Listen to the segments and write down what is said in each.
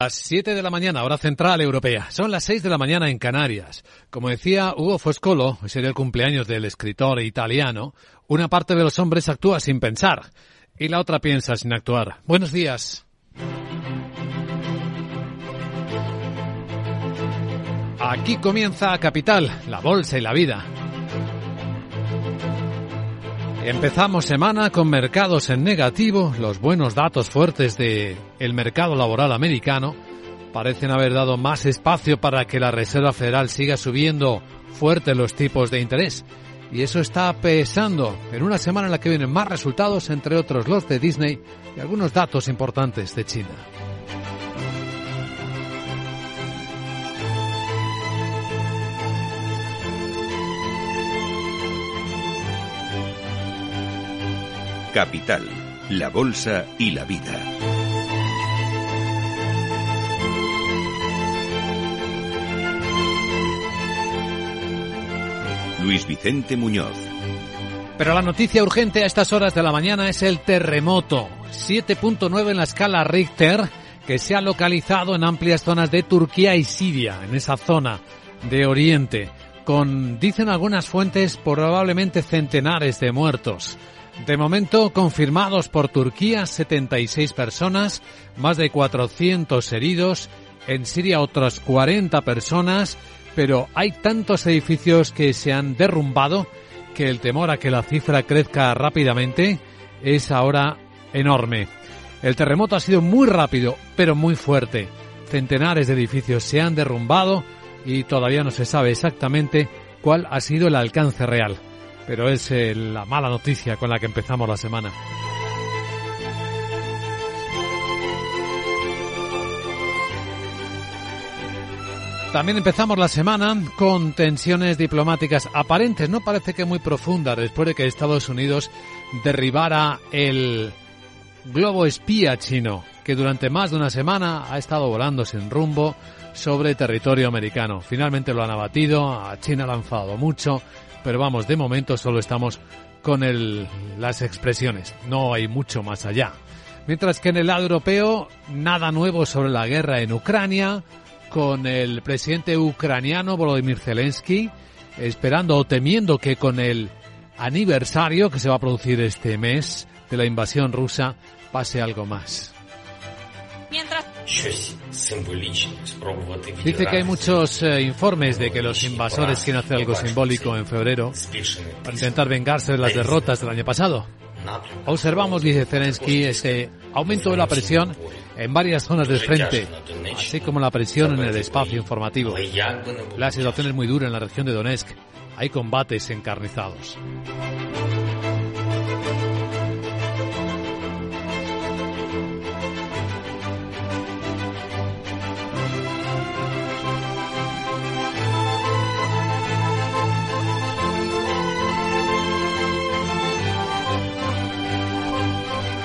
Las 7 de la mañana, hora central europea. Son las 6 de la mañana en Canarias. Como decía Hugo Foscolo, sería el cumpleaños del escritor italiano, una parte de los hombres actúa sin pensar y la otra piensa sin actuar. Buenos días. Aquí comienza Capital, la bolsa y la vida. Empezamos semana con mercados en negativo. Los buenos datos fuertes de el mercado laboral americano parecen haber dado más espacio para que la Reserva Federal siga subiendo fuerte los tipos de interés. Y eso está pesando en una semana en la que vienen más resultados, entre otros los de Disney y algunos datos importantes de China. Capital, la Bolsa y la Vida. Luis Vicente Muñoz. Pero la noticia urgente a estas horas de la mañana es el terremoto. 7.9 en la escala Richter que se ha localizado en amplias zonas de Turquía y Siria, en esa zona de Oriente, con, dicen algunas fuentes, probablemente centenares de muertos. De momento, confirmados por Turquía, 76 personas, más de 400 heridos, en Siria otras 40 personas, pero hay tantos edificios que se han derrumbado que el temor a que la cifra crezca rápidamente es ahora enorme. El terremoto ha sido muy rápido, pero muy fuerte. Centenares de edificios se han derrumbado y todavía no se sabe exactamente cuál ha sido el alcance real pero es eh, la mala noticia con la que empezamos la semana. También empezamos la semana con tensiones diplomáticas aparentes, no parece que muy profundas, después de que Estados Unidos derribara el globo espía chino, que durante más de una semana ha estado volando sin rumbo sobre territorio americano. Finalmente lo han abatido, a China le han mucho, pero vamos, de momento solo estamos con el, las expresiones, no hay mucho más allá. Mientras que en el lado europeo, nada nuevo sobre la guerra en Ucrania, con el presidente ucraniano Volodymyr Zelensky esperando o temiendo que con el aniversario que se va a producir este mes de la invasión rusa pase algo más. Mientras Dice que hay muchos eh, informes de que los invasores quieren hacer algo simbólico en febrero para intentar vengarse de las derrotas del año pasado. Observamos, dice Zelensky, ese aumento de la presión en varias zonas del frente, así como la presión en el espacio informativo. La situación es muy dura en la región de Donetsk. Hay combates encarnizados.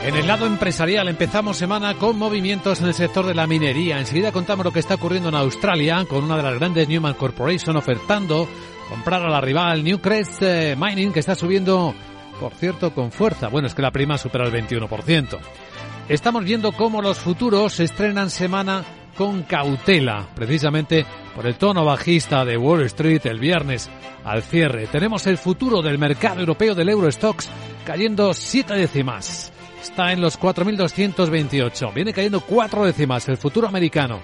En el lado empresarial empezamos semana con movimientos en el sector de la minería. Enseguida contamos lo que está ocurriendo en Australia con una de las grandes Newman Corporation ofertando comprar a la rival Newcrest eh, Mining que está subiendo, por cierto, con fuerza. Bueno, es que la prima supera el 21%. Estamos viendo cómo los futuros se estrenan semana con cautela, precisamente por el tono bajista de Wall Street el viernes al cierre. Tenemos el futuro del mercado europeo del Eurostox cayendo siete décimas está en los 4.228. Viene cayendo cuatro décimas el futuro americano.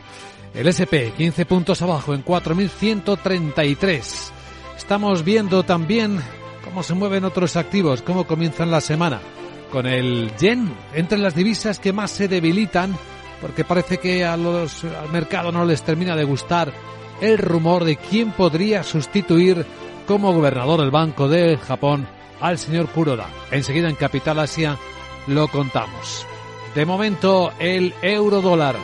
El SP 15 puntos abajo en 4.133. Estamos viendo también cómo se mueven otros activos, cómo comienzan la semana. Con el yen entre las divisas que más se debilitan porque parece que a los, al mercado no les termina de gustar el rumor de quién podría sustituir como gobernador del Banco de Japón al señor Kuroda. Enseguida en Capital Asia lo contamos. De momento, el euro dólar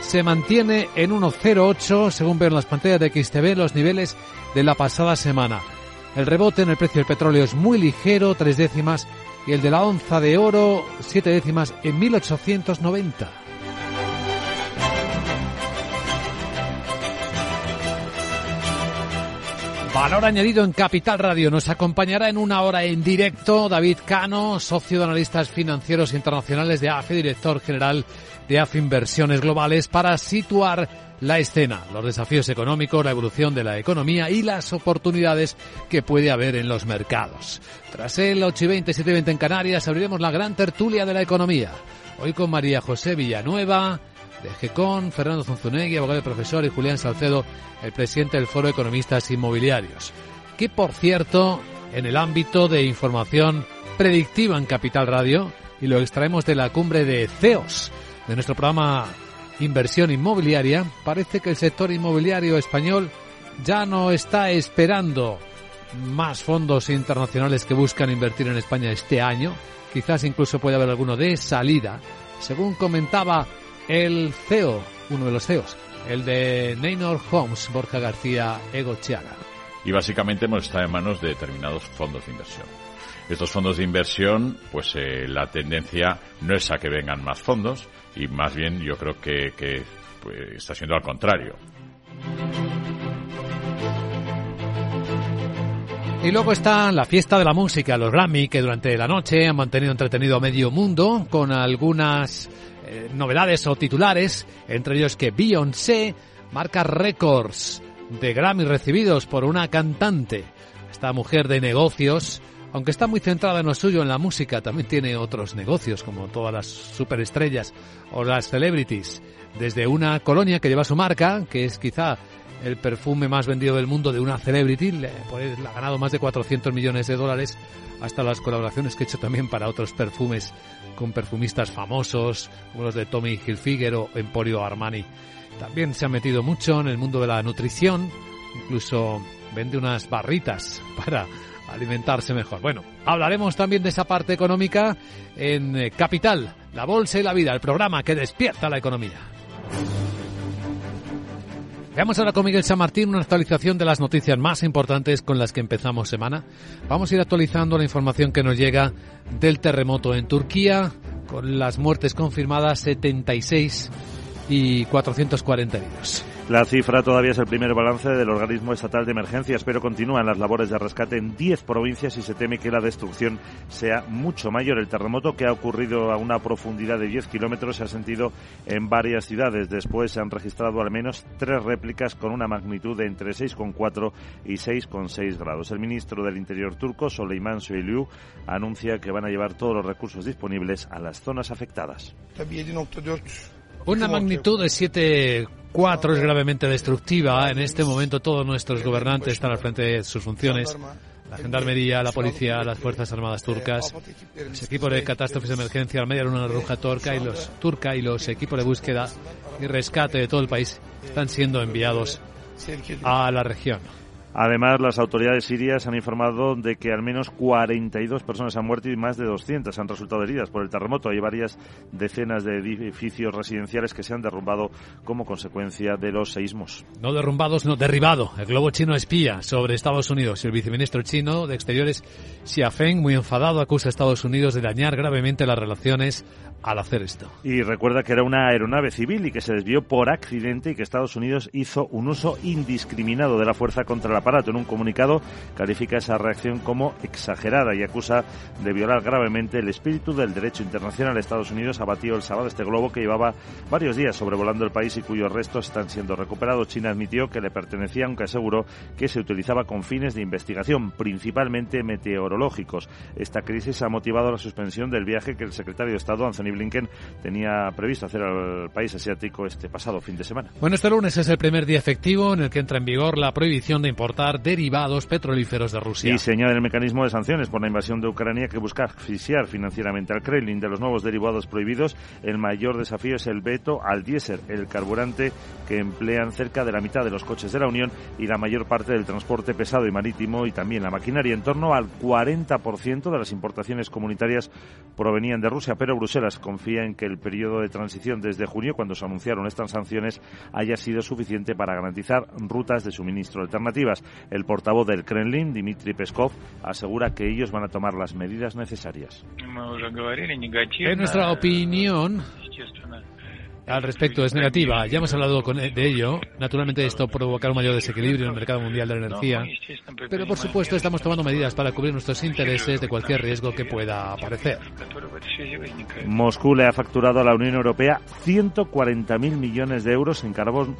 se mantiene en 1,08 según veo en las pantallas de XTV los niveles de la pasada semana. El rebote en el precio del petróleo es muy ligero, tres décimas, y el de la onza de oro, siete décimas, en 1890. Valor añadido en Capital Radio. Nos acompañará en una hora en directo David Cano, socio de analistas financieros internacionales de AFE, director general de AF Inversiones Globales para situar la escena, los desafíos económicos, la evolución de la economía y las oportunidades que puede haber en los mercados. Tras el 8 y 20, 7 y 20 en Canarias, abriremos la gran tertulia de la economía. Hoy con María José Villanueva, de GECON, Fernando Zunzunegui, abogado y profesor, y Julián Salcedo, el presidente del Foro de Economistas Inmobiliarios. Que, por cierto, en el ámbito de información predictiva en Capital Radio, y lo extraemos de la cumbre de CEOs, de nuestro programa Inversión Inmobiliaria, parece que el sector inmobiliario español ya no está esperando más fondos internacionales que buscan invertir en España este año. Quizás incluso puede haber alguno de salida. Según comentaba el CEO, uno de los CEOs, el de Neynor Homes, Borja García Egochiaga. Y básicamente hemos estado en manos de determinados fondos de inversión. Estos fondos de inversión, pues eh, la tendencia no es a que vengan más fondos, y más bien yo creo que, que pues, está siendo al contrario. Y luego está la fiesta de la música, los Grammy, que durante la noche han mantenido entretenido a medio mundo con algunas eh, novedades o titulares, entre ellos que Beyoncé marca récords de Grammy recibidos por una cantante. Esta mujer de negocios, aunque está muy centrada en lo suyo, en la música, también tiene otros negocios, como todas las superestrellas o las celebrities. Desde una colonia que lleva su marca, que es quizá el perfume más vendido del mundo de una celebrity, le, pues, ha ganado más de 400 millones de dólares, hasta las colaboraciones que he hecho también para otros perfumes con perfumistas famosos, como los de Tommy Hilfiger o Emporio Armani. También se ha metido mucho en el mundo de la nutrición, incluso vende unas barritas para alimentarse mejor. Bueno, hablaremos también de esa parte económica en eh, Capital, la Bolsa y la Vida, el programa que despierta la economía. Veamos ahora con Miguel San Martín una actualización de las noticias más importantes con las que empezamos semana. Vamos a ir actualizando la información que nos llega del terremoto en Turquía, con las muertes confirmadas 76 y 440 heridos. La cifra todavía es el primer balance del organismo estatal de emergencias, pero continúan las labores de rescate en 10 provincias y se teme que la destrucción sea mucho mayor. El terremoto que ha ocurrido a una profundidad de 10 kilómetros se ha sentido en varias ciudades. Después se han registrado al menos tres réplicas con una magnitud de entre 6,4 y 6,6 grados. El ministro del Interior turco, Soleiman Soylu, anuncia que van a llevar todos los recursos disponibles a las zonas afectadas. Una magnitud de 7,4 es gravemente destructiva. En este momento todos nuestros gobernantes están al frente de sus funciones. La Gendarmería, la Policía, las Fuerzas Armadas turcas, los equipos de catástrofes de emergencia, la Media Luna Roja turca y los, turca y los equipos de búsqueda y rescate de todo el país están siendo enviados a la región. Además, las autoridades sirias han informado de que al menos 42 personas han muerto y más de 200 han resultado heridas por el terremoto. Hay varias decenas de edificios residenciales que se han derrumbado como consecuencia de los seísmos. No derrumbado, sino derribado. El globo chino espía sobre Estados Unidos. El viceministro chino de Exteriores, Xia Feng, muy enfadado, acusa a Estados Unidos de dañar gravemente las relaciones al hacer esto. Y recuerda que era una aeronave civil y que se desvió por accidente y que Estados Unidos hizo un uso indiscriminado de la fuerza contra el aparato. En un comunicado califica esa reacción como exagerada y acusa de violar gravemente el espíritu del derecho internacional. Estados Unidos abatió el sábado este globo que llevaba varios días sobrevolando el país y cuyos restos están siendo recuperados. China admitió que le pertenecía, aunque aseguró que se utilizaba con fines de investigación, principalmente meteorológicos. Esta crisis ha motivado la suspensión del viaje que el secretario de Estado, Anthony Blinken tenía previsto hacer al país asiático este pasado fin de semana. Bueno, este lunes es el primer día efectivo en el que entra en vigor la prohibición de importar derivados petrolíferos de Rusia. Y se añade el mecanismo de sanciones por la invasión de Ucrania que busca asfixiar financieramente al Kremlin. De los nuevos derivados prohibidos, el mayor desafío es el veto al diésel, el carburante que emplean cerca de la mitad de los coches de la Unión y la mayor parte del transporte pesado y marítimo y también la maquinaria. En torno al 40% de las importaciones comunitarias provenían de Rusia, pero Bruselas confía en que el periodo de transición desde junio, cuando se anunciaron estas sanciones, haya sido suficiente para garantizar rutas de suministro alternativas. El portavoz del Kremlin, Dmitry Peskov, asegura que ellos van a tomar las medidas necesarias. En nuestra opinión, al respecto es negativa. Ya hemos hablado con, de ello. Naturalmente esto provocará un mayor desequilibrio en el mercado mundial de la energía. Pero por supuesto estamos tomando medidas para cubrir nuestros intereses de cualquier riesgo que pueda aparecer. Moscú le ha facturado a la Unión Europea 140.000 millones de euros en carbón,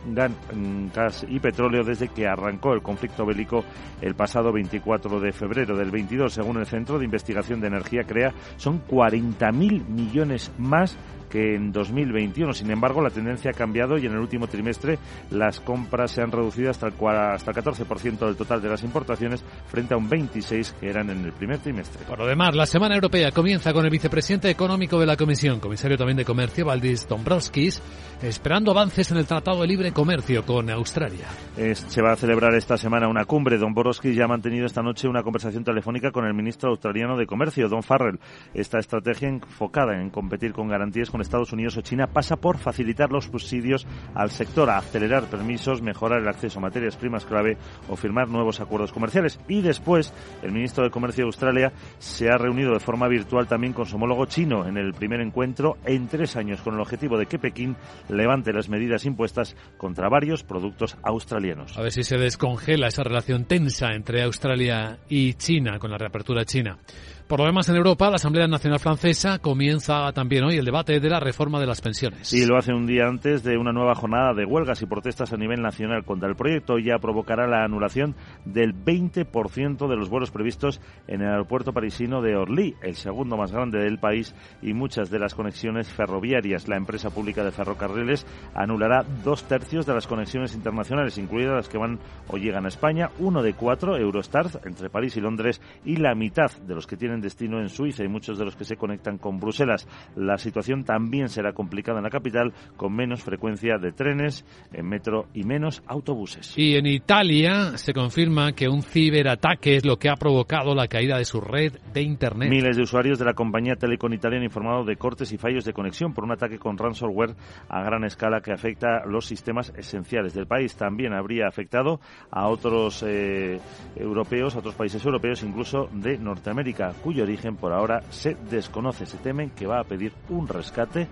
gas y petróleo desde que arrancó el conflicto bélico el pasado 24 de febrero del 22, según el Centro de Investigación de Energía CREA, son 40.000 millones más que en 2021. Sin embargo, la tendencia ha cambiado y en el último trimestre las compras se han reducido hasta el, hasta el 14% del total de las importaciones frente a un 26% que eran en el primer trimestre. Por lo demás, la Semana Europea comienza con el vicepresidente económico de la Comisión, comisario también de Comercio, Valdis Dombrovskis, esperando avances en el Tratado de Libre Comercio con Australia. se va a celebrar esta semana una cumbre. Dombrovskis ya ha mantenido esta noche una conversación telefónica con el ministro australiano de Comercio, Don Farrell. Esta estrategia enfocada en competir con garantías con Estados Unidos o China pasa por facilitar los subsidios al sector, acelerar permisos, mejorar el acceso a materias primas clave o firmar nuevos acuerdos comerciales. Y después, el ministro de Comercio de Australia se ha reunido de forma virtual también con su homólogo chino en el primer encuentro en tres años con el objetivo de que Pekín levante las medidas impuestas contra varios productos australianos. A ver si se descongela esa relación tensa entre Australia y China con la reapertura china. Por lo demás, en Europa, la Asamblea Nacional Francesa comienza también hoy el debate de la reforma de las pensiones. Y lo hace un día antes de una nueva jornada de huelgas y protestas a nivel nacional contra el proyecto. Ya provocará la anulación del 20% de los vuelos previstos en el aeropuerto parisino de Orly, el segundo más grande del país, y muchas de las conexiones ferroviarias. La empresa pública de ferrocarriles anulará dos tercios de las conexiones internacionales, incluidas las que van o llegan a España, uno de cuatro Eurostars entre París y Londres, y la mitad de los que tienen destino en Suiza y muchos de los que se conectan con Bruselas. La situación también será complicada en la capital con menos frecuencia de trenes, en metro y menos autobuses. Y en Italia se confirma que un ciberataque es lo que ha provocado la caída de su red de Internet. Miles de usuarios de la compañía Telecom Italia han informado de cortes y fallos de conexión por un ataque con ransomware a gran escala que afecta los sistemas esenciales del país. También habría afectado a otros eh, europeos, a otros países europeos, incluso de Norteamérica, cuyo origen por ahora se desconoce. Se temen que va a pedir un rescate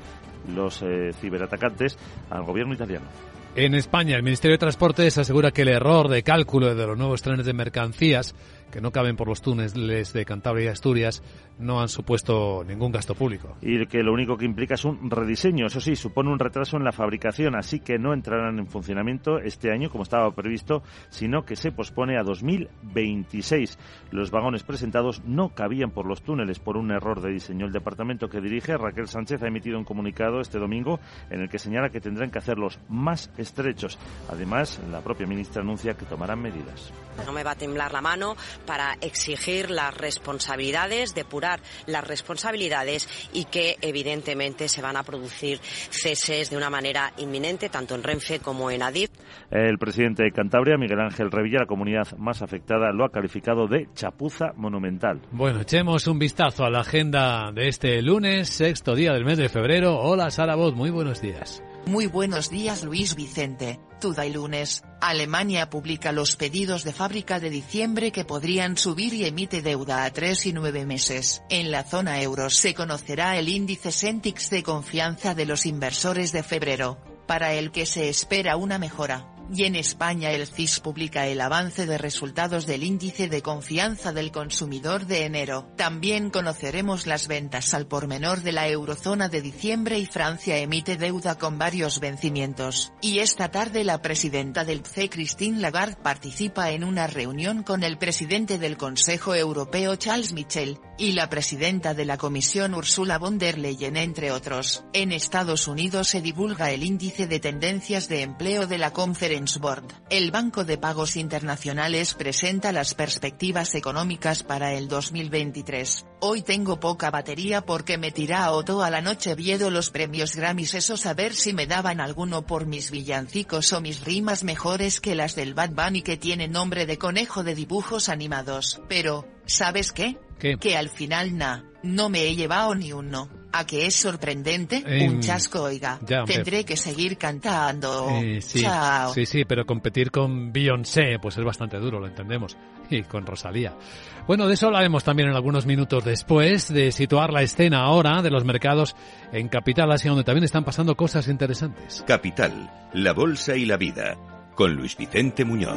los eh, ciberatacantes al gobierno italiano. En España, el Ministerio de Transportes asegura que el error de cálculo de los nuevos trenes de mercancías que no caben por los túneles de Cantabria y Asturias no han supuesto ningún gasto público. Y que lo único que implica es un rediseño. Eso sí, supone un retraso en la fabricación, así que no entrarán en funcionamiento este año como estaba previsto, sino que se pospone a 2026. Los vagones presentados no cabían por los túneles por un error de diseño. El departamento que dirige, Raquel Sánchez, ha emitido un comunicado este domingo en el que señala que tendrán que hacerlos más estrechos. Además, la propia ministra anuncia que tomarán medidas. No me va a temblar la mano para exigir las responsabilidades, depurar las responsabilidades y que evidentemente se van a producir ceses de una manera inminente tanto en Renfe como en Adif. El presidente de Cantabria, Miguel Ángel Revilla, la comunidad más afectada, lo ha calificado de chapuza monumental. Bueno, echemos un vistazo a la agenda de este lunes, sexto día del mes de febrero. Hola Sara Voz, muy buenos días. Muy buenos días Luis Vicente. Tuda y lunes, Alemania publica los pedidos de fábrica de diciembre que podrían subir y emite deuda a tres y nueve meses. En la zona euro se conocerá el índice Sentix de confianza de los inversores de febrero, para el que se espera una mejora y en España el CIS publica el avance de resultados del índice de confianza del consumidor de enero. También conoceremos las ventas al por menor de la eurozona de diciembre y Francia emite deuda con varios vencimientos. Y esta tarde la presidenta del PCE Christine Lagarde participa en una reunión con el presidente del Consejo Europeo Charles Michel, y la presidenta de la Comisión Ursula von der Leyen entre otros. En Estados Unidos se divulga el índice de tendencias de empleo de la Conference Board. El Banco de Pagos Internacionales presenta las perspectivas económicas para el 2023. Hoy tengo poca batería porque me tira a Otto a la noche viendo los premios Grammys esos a ver si me daban alguno por mis villancicos o mis rimas mejores que las del Bad Bunny que tiene nombre de conejo de dibujos animados. Pero, ¿sabes qué? Que al final na, no me he llevado ni uno. ¿A que es sorprendente? Em, Un chasco, oiga. ya. Tendré que seguir cantando. Eh, sí, Chao. sí, sí, pero competir con Beyoncé pues es bastante duro, lo entendemos. Y con Rosalía. Bueno, de eso hablaremos también en algunos minutos después, de situar la escena ahora de los mercados en Capital Asia, donde también están pasando cosas interesantes. Capital, la bolsa y la vida. Con Luis Vicente Muñoz.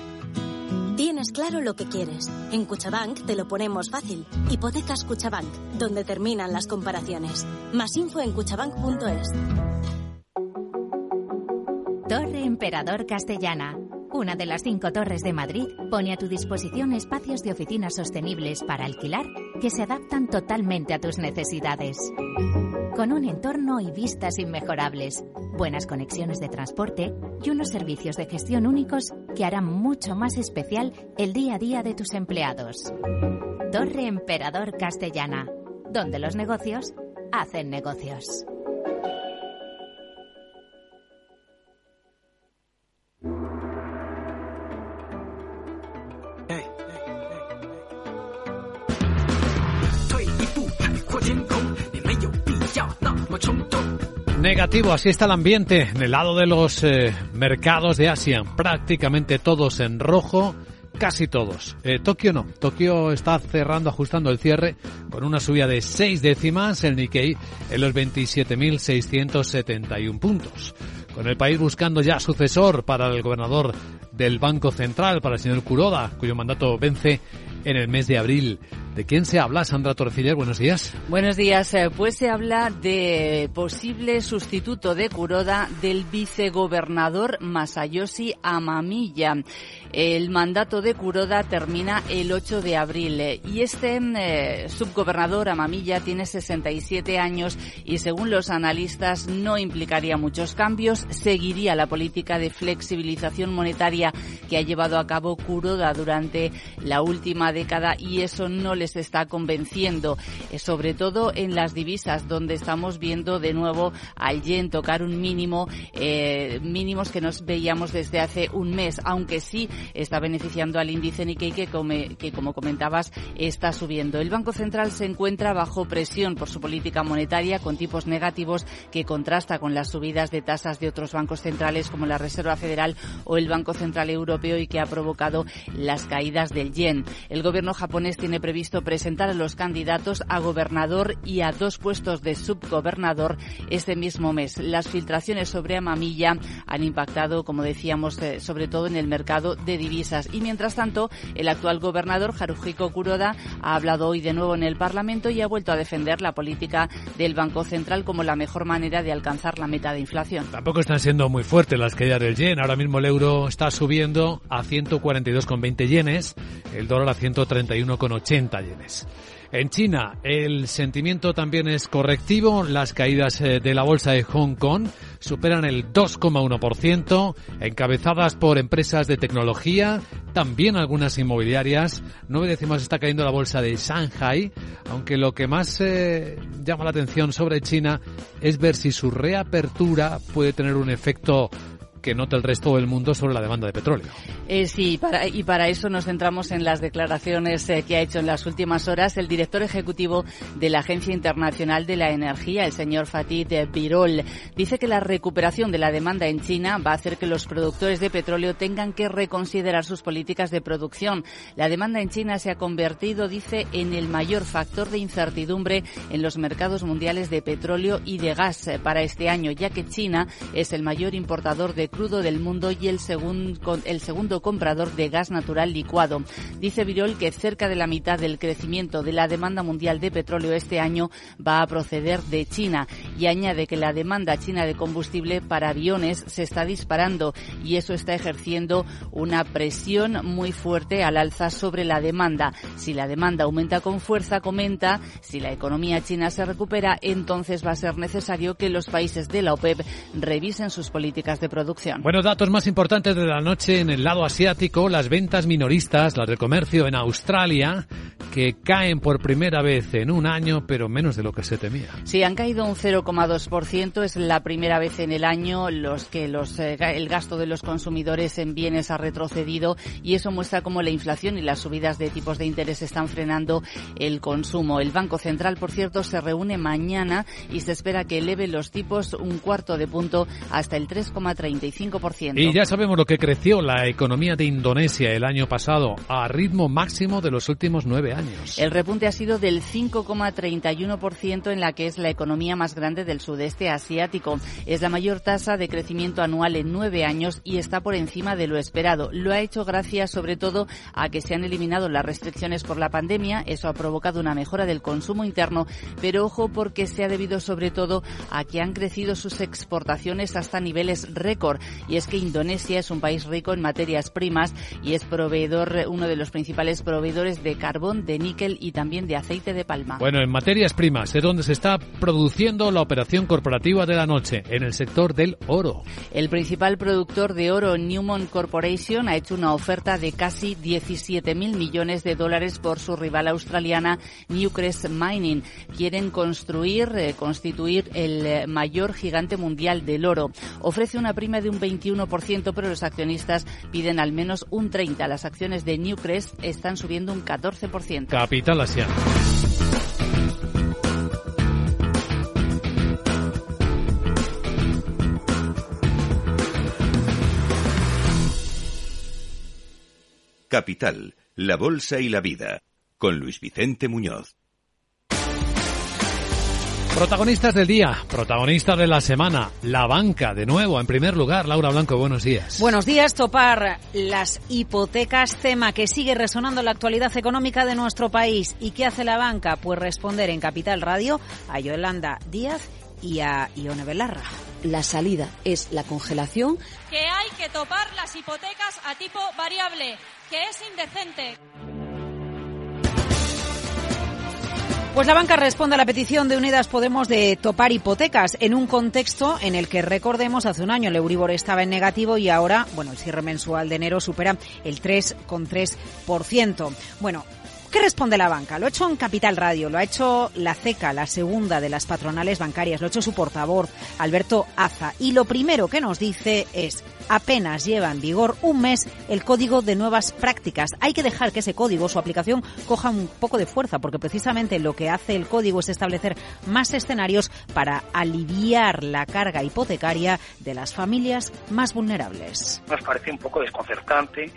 Tienes claro lo que quieres. En Cuchabank te lo ponemos fácil. Hipotecas Cuchabank, donde terminan las comparaciones. Más info en cuchabank.es. Torre Emperador Castellana. Una de las cinco torres de Madrid pone a tu disposición espacios de oficinas sostenibles para alquilar que se adaptan totalmente a tus necesidades. Con un entorno y vistas inmejorables, buenas conexiones de transporte y unos servicios de gestión únicos que harán mucho más especial el día a día de tus empleados. Torre Emperador Castellana, donde los negocios hacen negocios. Negativo, así está el ambiente en el lado de los eh, mercados de Asia. Prácticamente todos en rojo, casi todos. Eh, Tokio no. Tokio está cerrando, ajustando el cierre con una subida de seis décimas, el Nikkei en los 27.671 puntos. Con el país buscando ya sucesor para el gobernador del Banco Central, para el señor Kuroda, cuyo mandato vence en el mes de abril. ¿De quién se habla, Sandra Torreciller? Buenos días. Buenos días. Eh, Pues se habla de posible sustituto de Kuroda del vicegobernador Masayoshi Amamiya. El mandato de Kuroda termina el 8 de abril y este eh, subgobernador Amamiya tiene 67 años y según los analistas no implicaría muchos cambios, seguiría la política de flexibilización monetaria que ha llevado a cabo Kuroda durante la última década y eso no les está convenciendo, eh, sobre todo en las divisas donde estamos viendo de nuevo al yen tocar un mínimo, eh, mínimos que nos veíamos desde hace un mes, aunque sí está beneficiando al índice Nikkei que, como comentabas está subiendo. El Banco Central se encuentra bajo presión por su política monetaria con tipos negativos que contrasta con las subidas de tasas de otros bancos centrales como la Reserva Federal o el Banco Central Europeo y que ha provocado las caídas del yen. Gobierno japonés tiene previsto presentar a los candidatos a gobernador y a dos puestos de subgobernador este mismo mes. Las filtraciones sobre Amamiya han impactado, como decíamos, eh, sobre todo en el mercado de divisas. Y mientras tanto, el actual gobernador, Haruhiko Kuroda, ha hablado hoy de nuevo en el Parlamento y ha vuelto a defender la política del Banco Central como la mejor manera de alcanzar la meta de inflación. Tampoco están siendo muy fuertes las caídas del yen. Ahora mismo el euro está subiendo a 142,20 yenes, el dólar a 131,80 yenes. En China el sentimiento también es correctivo. Las caídas eh, de la bolsa de Hong Kong superan el 2,1%, encabezadas por empresas de tecnología, también algunas inmobiliarias. Nueve décimas está cayendo la bolsa de Shanghai, aunque lo que más eh, llama la atención sobre China es ver si su reapertura puede tener un efecto que nota el resto del mundo sobre la demanda de petróleo. Eh, sí, para, y para eso nos centramos en las declaraciones eh, que ha hecho en las últimas horas el director ejecutivo de la Agencia Internacional de la Energía, el señor Fatih Birol. Dice que la recuperación de la demanda en China va a hacer que los productores de petróleo tengan que reconsiderar sus políticas de producción. La demanda en China se ha convertido, dice, en el mayor factor de incertidumbre en los mercados mundiales de petróleo y de gas eh, para este año, ya que China es el mayor importador de crudo del mundo y el, el segundo comprador de gas natural licuado. Dice Virol que cerca de la mitad del crecimiento de la demanda mundial de petróleo este año va a proceder de China y añade que la demanda china de combustible para aviones se está disparando y eso está ejerciendo una presión muy fuerte al alza sobre la demanda. Si la demanda aumenta con fuerza, comenta, si la economía china se recupera, entonces va a ser necesario que los países de la OPEP revisen sus políticas de producción. Buenos datos más importantes de la noche en el lado asiático, las ventas minoristas, las de comercio en Australia, que caen por primera vez en un año, pero menos de lo que se temía. Sí, han caído un 0,2%. Es la primera vez en el año los que los, eh, el gasto de los consumidores en bienes ha retrocedido y eso muestra cómo la inflación y las subidas de tipos de interés están frenando el consumo. El Banco Central, por cierto, se reúne mañana y se espera que eleve los tipos un cuarto de punto hasta el 3,35%. Y ya sabemos lo que creció la economía de Indonesia el año pasado a ritmo máximo de los últimos nueve años. El repunte ha sido del 5,31% en la que es la economía más grande del sudeste asiático. Es la mayor tasa de crecimiento anual en nueve años y está por encima de lo esperado. Lo ha hecho gracias sobre todo a que se han eliminado las restricciones por la pandemia. Eso ha provocado una mejora del consumo interno, pero ojo porque se ha debido sobre todo a que han crecido sus exportaciones hasta niveles récord. Y es que Indonesia es un país rico en materias primas y es proveedor, uno de los principales proveedores de carbón, de níquel y también de aceite de palma. Bueno, en materias primas es donde se está produciendo la operación corporativa de la noche, en el sector del oro. El principal productor de oro, Newmont Corporation, ha hecho una oferta de casi 17.000 millones de dólares por su rival australiana Newcrest Mining. Quieren construir, eh, constituir el eh, mayor gigante mundial del oro. Ofrece una prima de un 21%, pero los accionistas piden al menos un 30%. Las acciones de Newcrest están subiendo un 14%. Capital Asiano. Capital, la Bolsa y la Vida, con Luis Vicente Muñoz. Protagonistas del día, protagonistas de la semana, la banca, de nuevo, en primer lugar, Laura Blanco, buenos días. Buenos días, topar las hipotecas, tema que sigue resonando en la actualidad económica de nuestro país. ¿Y qué hace la banca? Pues responder en Capital Radio a Yolanda Díaz y a Ione Belarra. La salida es la congelación. Que hay que topar las hipotecas a tipo variable que es indecente. Pues la banca responde a la petición de Unidas Podemos de topar hipotecas en un contexto en el que, recordemos, hace un año el Euribor estaba en negativo y ahora, bueno, el cierre mensual de enero supera el 3,3%. Bueno, ¿Qué responde la banca? Lo ha hecho en Capital Radio, lo ha hecho la CECA, la segunda de las patronales bancarias, lo ha hecho su portavoz, Alberto Aza. Y lo primero que nos dice es, apenas lleva en vigor un mes el código de nuevas prácticas. Hay que dejar que ese código, su aplicación, coja un poco de fuerza, porque precisamente lo que hace el código es establecer más escenarios para aliviar la carga hipotecaria de las familias más vulnerables. Nos parece un poco desconcertante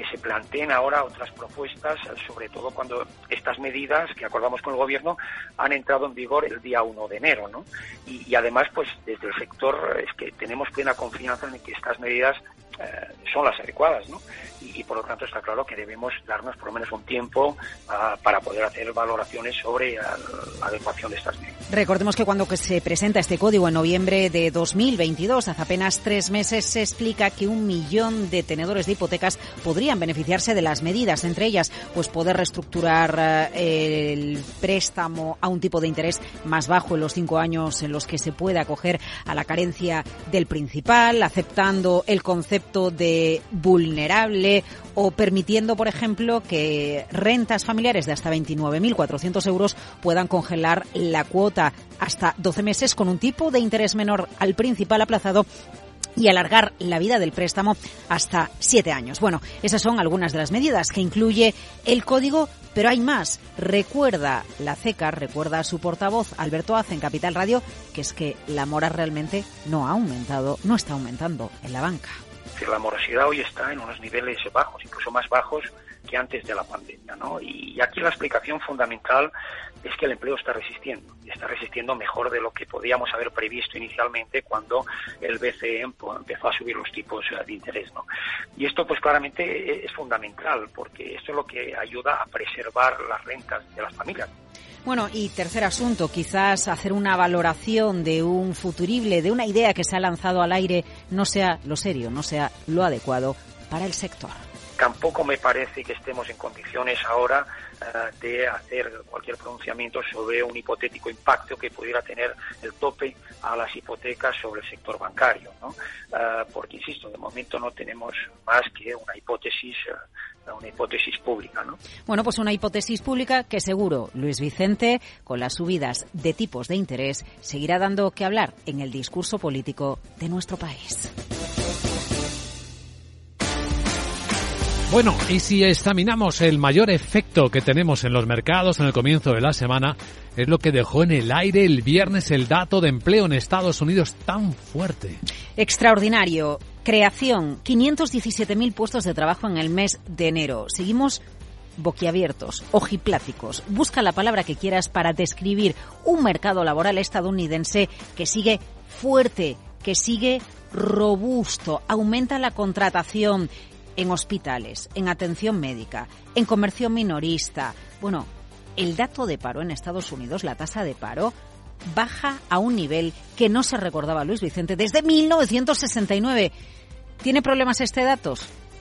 que se planteen ahora otras propuestas, sobre todo cuando estas medidas que acordamos con el Gobierno han entrado en vigor el día 1 de enero. ¿no? Y, además, pues desde el sector es que tenemos plena confianza en que estas medidas eh, son las adecuadas, ¿no? Y, por lo tanto está claro que debemos darnos por lo menos un tiempo ah, para poder hacer valoraciones sobre la adecuación de estas medidas. Recordemos que cuando se presenta este código en noviembre de 2022, hace apenas tres meses, se explica que un millón de tenedores de hipotecas podrían beneficiarse de las medidas, entre ellas, pues poder reestructurar eh, el préstamo a un tipo de interés más bajo en los cinco años en los que se puede acoger a la carencia del principal, aceptando el concepto de vulnerable o permitiendo, por ejemplo, que rentas familiares de hasta 29.400 euros puedan congelar la cuota hasta 12 meses con un tipo de interés menor al principal aplazado y alargar la vida del préstamo hasta siete años. Bueno, esas son algunas de las medidas que incluye el código, pero hay más. Recuerda la CECA, recuerda a su portavoz Alberto Ace en Capital Radio, que es que la mora realmente no ha aumentado, no está aumentando en la banca la morosidad hoy está en unos niveles bajos, incluso más bajos que antes de la pandemia. Y aquí la explicación fundamental es que el empleo está resistiendo, y está resistiendo mejor de lo que podíamos haber previsto inicialmente cuando el BCE empezó a subir los tipos eh, de interés, ¿no? Y esto, pues claramente es fundamental, porque esto es lo que ayuda a preservar las rentas de las familias. Bueno, y tercer asunto, quizás hacer una valoración de un futurible, de una idea que se ha lanzado al aire, no sea lo serio, no sea lo adecuado para el sector tampoco me parece que estemos en condiciones ahora eh, de hacer cualquier pronunciamiento sobre un hipotético impacto que pudiera tener el tope a las hipotecas sobre el sector bancario, ¿no? Eh, porque, insisto, de momento no tenemos más que una hipótesis eh, una hipótesis pública, ¿no? Bueno, pues una hipótesis pública que seguro Luis Vicente, con las subidas de tipos de interés, seguirá dando que hablar en el discurso político de nuestro país. Bueno, y si examinamos el mayor efecto que tenemos en los mercados en el comienzo de la semana, es lo que dejó en el aire el viernes el dato de empleo en Estados Unidos tan fuerte. Extraordinario. Creación, 517.000 puestos de trabajo en el mes de enero. Seguimos boquiabiertos, ojipláticos. Busca la palabra que quieras para describir un mercado laboral estadounidense que sigue fuerte, que sigue robusto, aumenta la contratación, en hospitales, en atención médica, en comercio minorista. Bueno, el dato de paro en Estados Unidos, la tasa de paro, baja a un nivel que no se recordaba Luis Vicente desde 1969. ¿Tiene problemas este dato?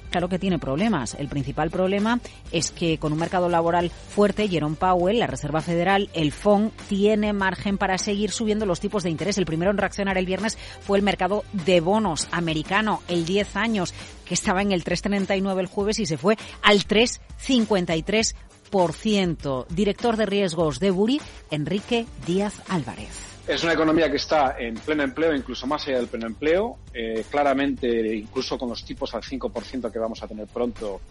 Claro que tiene problemas. El principal problema es que con un mercado laboral fuerte, Jerome Powell, la Reserva Federal, el FON, tiene margen para seguir subiendo los tipos de interés. El primero en reaccionar el viernes fue el mercado de bonos americano, el 10 años, que estaba en el 3,39 el jueves y se fue al 3,53%. Director de riesgos de Buri, Enrique Díaz Álvarez. Es una economía que está en pleno empleo, incluso más allá del pleno empleo. Eh, claramente, incluso con los tipos al 5% que vamos a tener pronto,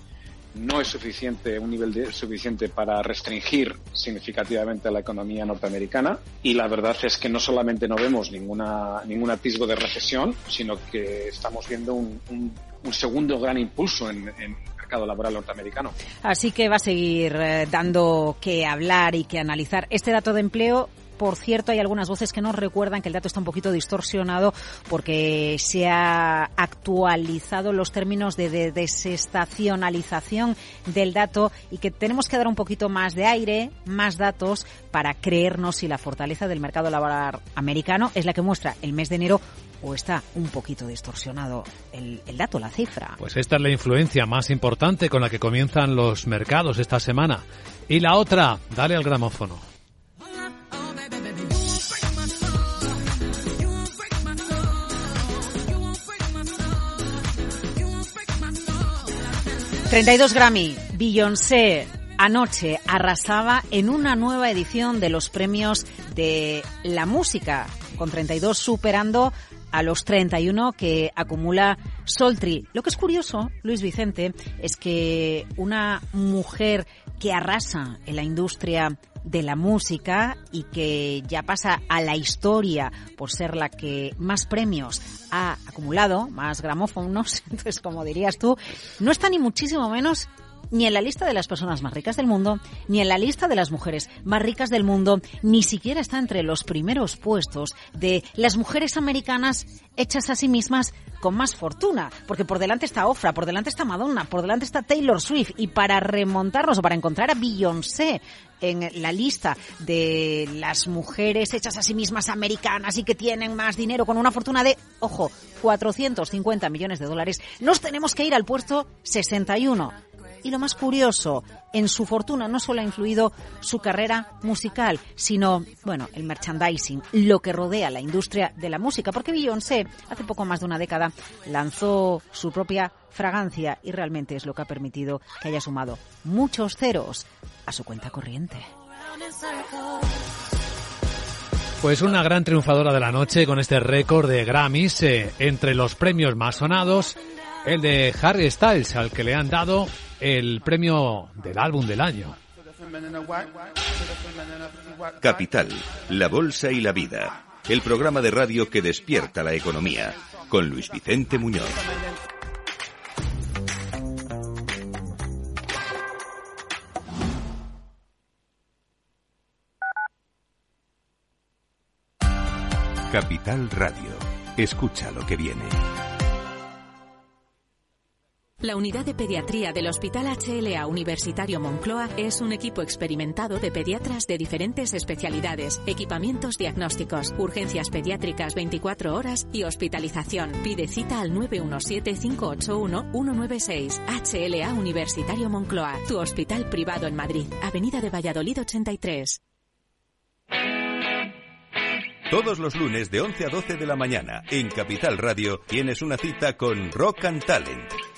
no es suficiente, un nivel suficiente para restringir significativamente la economía norteamericana. Y la verdad es que no solamente no vemos ninguna, ningún atisbo de recesión, sino que estamos viendo un, segundo gran impulso en, en mercado laboral norteamericano. Así que va a seguir eh, dando que hablar y que analizar. Este dato de empleo por cierto, hay algunas voces que nos recuerdan que el dato está un poquito distorsionado porque se ha actualizado los términos de, desestacionalización del dato y que tenemos que dar un poquito más de aire, más datos para creernos si la fortaleza del mercado laboral americano es la que muestra el mes de enero o está un poquito distorsionado el, dato, la cifra? Pues esta es la influencia más importante con la que comienzan los mercados esta semana. Y la otra, dale al gramófono. 32 Grammy. Beyoncé anoche arrasaba en una nueva edición de los premios de la música, con 32 superando a los 31 que acumula Soltri. Lo que es curioso, Luis Vicente, es que una mujer que arrasa en la industria de la música y que ya pasa a la historia por ser la que más premios ha acumulado, más gramófonos, entonces como dirías tú, no está ni muchísimo menos ni en la lista de las personas más ricas del mundo, ni en la lista de las mujeres más ricas del mundo, ni siquiera está entre los primeros puestos de las mujeres americanas hechas a sí mismas con más fortuna, porque por delante está Ofra, por delante está Madonna, por delante está Taylor Swift, y para remontarnos o para encontrar a Beyoncé en la lista de las mujeres hechas a sí mismas americanas y que tienen más dinero con una fortuna de, ojo, 450 millones de dólares, nos tenemos que ir al puesto 61 y lo más curioso, en su fortuna no solo ha influido su carrera musical, sino, bueno, el merchandising, lo que rodea la industria de la música, porque Beyoncé hace poco más de una década lanzó su propia fragancia y realmente es lo que ha permitido que haya sumado muchos ceros a su cuenta corriente. Pues una gran triunfadora de la noche con este récord de Grammys eh, entre los premios más sonados, el de Harry Styles, al que le han dado el premio del álbum del año. Capital, la Bolsa y la Vida, el programa de radio que despierta la economía, con Luis Vicente Muñoz. Capital Radio, escucha lo que viene. La unidad de pediatría del Hospital HLA Universitario Moncloa es un equipo experimentado de pediatras de diferentes especialidades, equipamientos diagnósticos, urgencias pediátricas 24 horas y hospitalización. Pide cita al 917-581-196. HLA Universitario Moncloa, tu hospital privado en Madrid, Avenida de Valladolid 83. Todos los lunes de 11 a 12 de la mañana en Capital Radio tienes una cita con Rock and Talent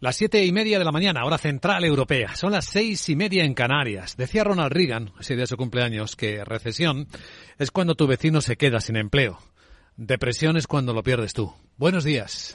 Las siete y media de la mañana, hora central europea. Son las seis y media en Canarias. Decía Ronald Reagan, ese día de su cumpleaños, que recesión es cuando tu vecino se queda sin empleo. Depresión es cuando lo pierdes tú. Buenos días.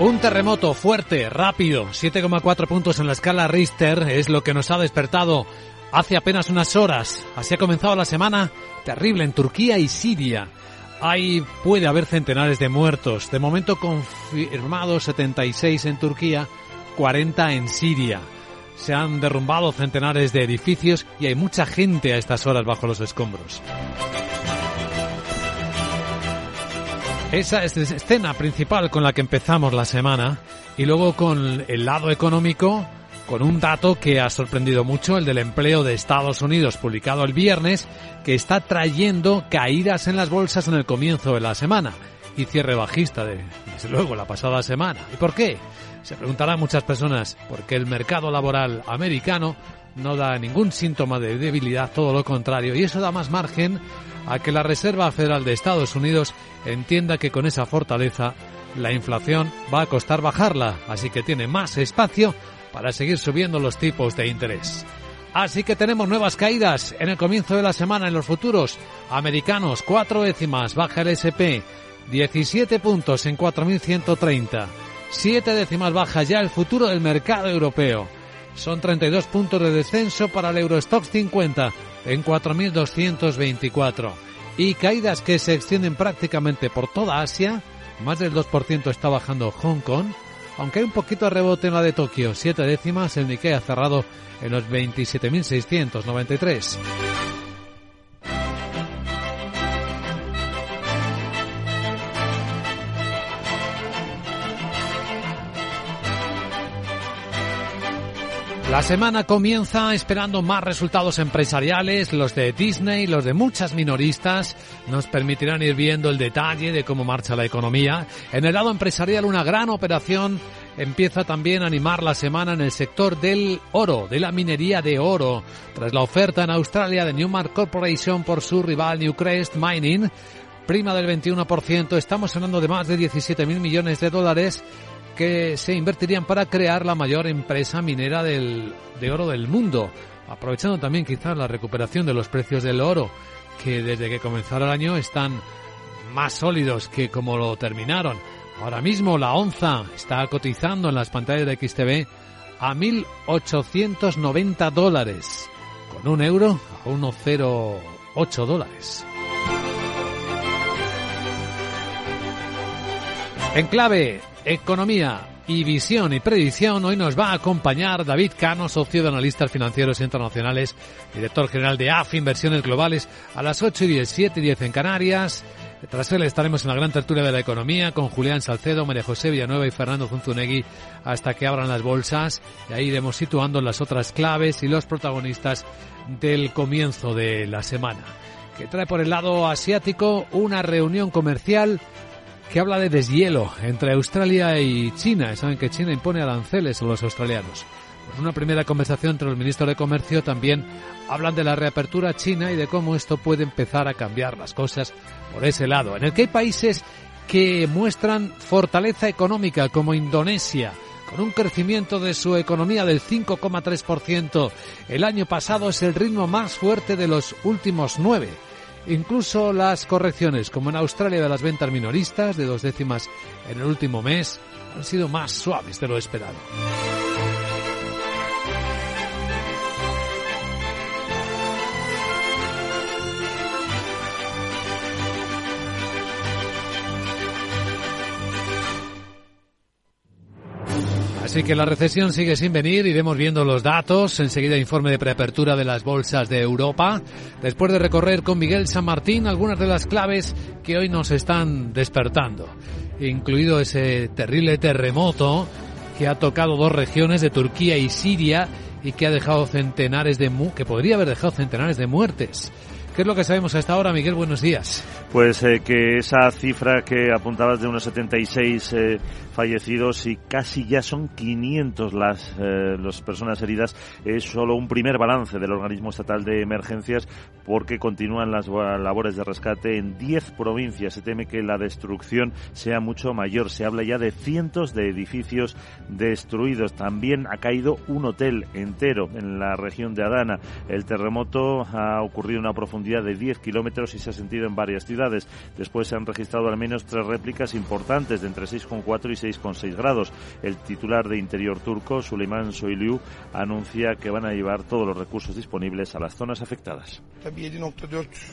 Un terremoto fuerte, rápido, 7,4 puntos en la escala Richter es lo que nos ha despertado hace apenas unas horas. Así ha comenzado la semana terrible en Turquía y Siria. Ahí puede haber centenares de muertos. De momento confirmados 76 en Turquía, 40 en Siria. Se han derrumbado centenares de edificios y hay mucha gente a estas horas bajo los escombros. Esa es la escena principal con la que empezamos la semana y luego con el lado económico, con un dato que ha sorprendido mucho, el del empleo de Estados Unidos publicado el viernes, que está trayendo caídas en las bolsas en el comienzo de la semana y cierre bajista de, desde luego, la pasada semana. ¿Y por qué? Se preguntarán muchas personas, porque el mercado laboral americano no da ningún síntoma de debilidad, todo lo contrario, y eso da más margen a que la Reserva Federal de Estados Unidos entienda que con esa fortaleza la inflación va a costar bajarla, así que tiene más espacio para seguir subiendo los tipos de interés. Así que tenemos nuevas caídas en el comienzo de la semana en los futuros americanos, cuatro décimas, baja el SP, 17 puntos en 4.130, siete décimas baja ya el futuro del mercado europeo. Son 32 puntos de descenso para el Eurostox 50 en 4.224 y caídas que se extienden prácticamente por toda Asia. Más del 2% está bajando Hong Kong, aunque hay un poquito de rebote en la de Tokio, siete décimas, el Nikkei ha cerrado en los 27.693. La semana comienza esperando más resultados empresariales, los de Disney, los de muchas minoristas, nos permitirán ir viendo el detalle de cómo marcha la economía. En el lado empresarial una gran operación empieza también a animar la semana en el sector del oro, de la minería de oro, tras la oferta en Australia de Newmark Corporation por su rival Newcrest Mining, prima del 21%, estamos hablando de más de 17 mil millones de dólares que se invertirían para crear la mayor empresa minera del, de oro del mundo, aprovechando también quizás la recuperación de los precios del oro, que desde que comenzara el año están más sólidos que como lo terminaron. Ahora mismo la onza está cotizando en las pantallas de XTV a 1.890 dólares, con un euro a 1,08 dólares. En clave, economía, y visión y predicción. Hoy nos va a acompañar David Cano, socio de analistas financieros internacionales, director general de AF Inversiones Globales, a las 8 y 10, 7 y 10 en Canarias. Tras él estaremos en la gran tertulia de la economía con Julián Salcedo, María José Villanueva y Fernando Zunzunegui hasta que abran las bolsas. Y ahí iremos situando las otras claves y los protagonistas del comienzo de la semana. Que trae por el lado asiático una reunión comercial que habla de deshielo entre Australia y China. Saben que China impone aranceles a los australianos. En una primera conversación entre los ministros de Comercio también hablan de la reapertura china y de cómo esto puede empezar a cambiar las cosas por ese lado, en el que hay países que muestran fortaleza económica como Indonesia, con un crecimiento de su economía del 5,3%. El año pasado es el ritmo más fuerte de los últimos nueve. Incluso las correcciones, como en Australia de las ventas minoristas, de dos décimas en el último mes, han sido más suaves de lo esperado. Así que la recesión sigue sin venir, iremos viendo los datos. Enseguida informe de preapertura de las bolsas de Europa. Después de recorrer con Miguel San Martín algunas de las claves que hoy nos están despertando, incluido ese terrible terremoto que ha tocado dos regiones de Turquía y Siria y que ha dejado centenares de que podría haber dejado centenares de muertes. ¿Qué es lo que sabemos hasta ahora, Miguel? Buenos días. Pues eh, que esa cifra que apuntabas de unos 76 eh, fallecidos y casi ya son 500 las, eh, las personas heridas es solo un primer balance del organismo estatal de emergencias porque continúan las labores de rescate en 10 provincias. Se teme que la destrucción sea mucho mayor. Se habla ya de cientos de edificios destruidos. También ha caído un hotel entero en la región de Adana. El terremoto ha ocurrido en una profundidad de 10 kilómetros y se ha sentido en varias ciudades. Después se han registrado al menos tres réplicas importantes de entre 6,4 y 6,6 grados. El titular de Interior turco, Suleiman Soylu, anuncia que van a llevar todos los recursos disponibles a las zonas afectadas.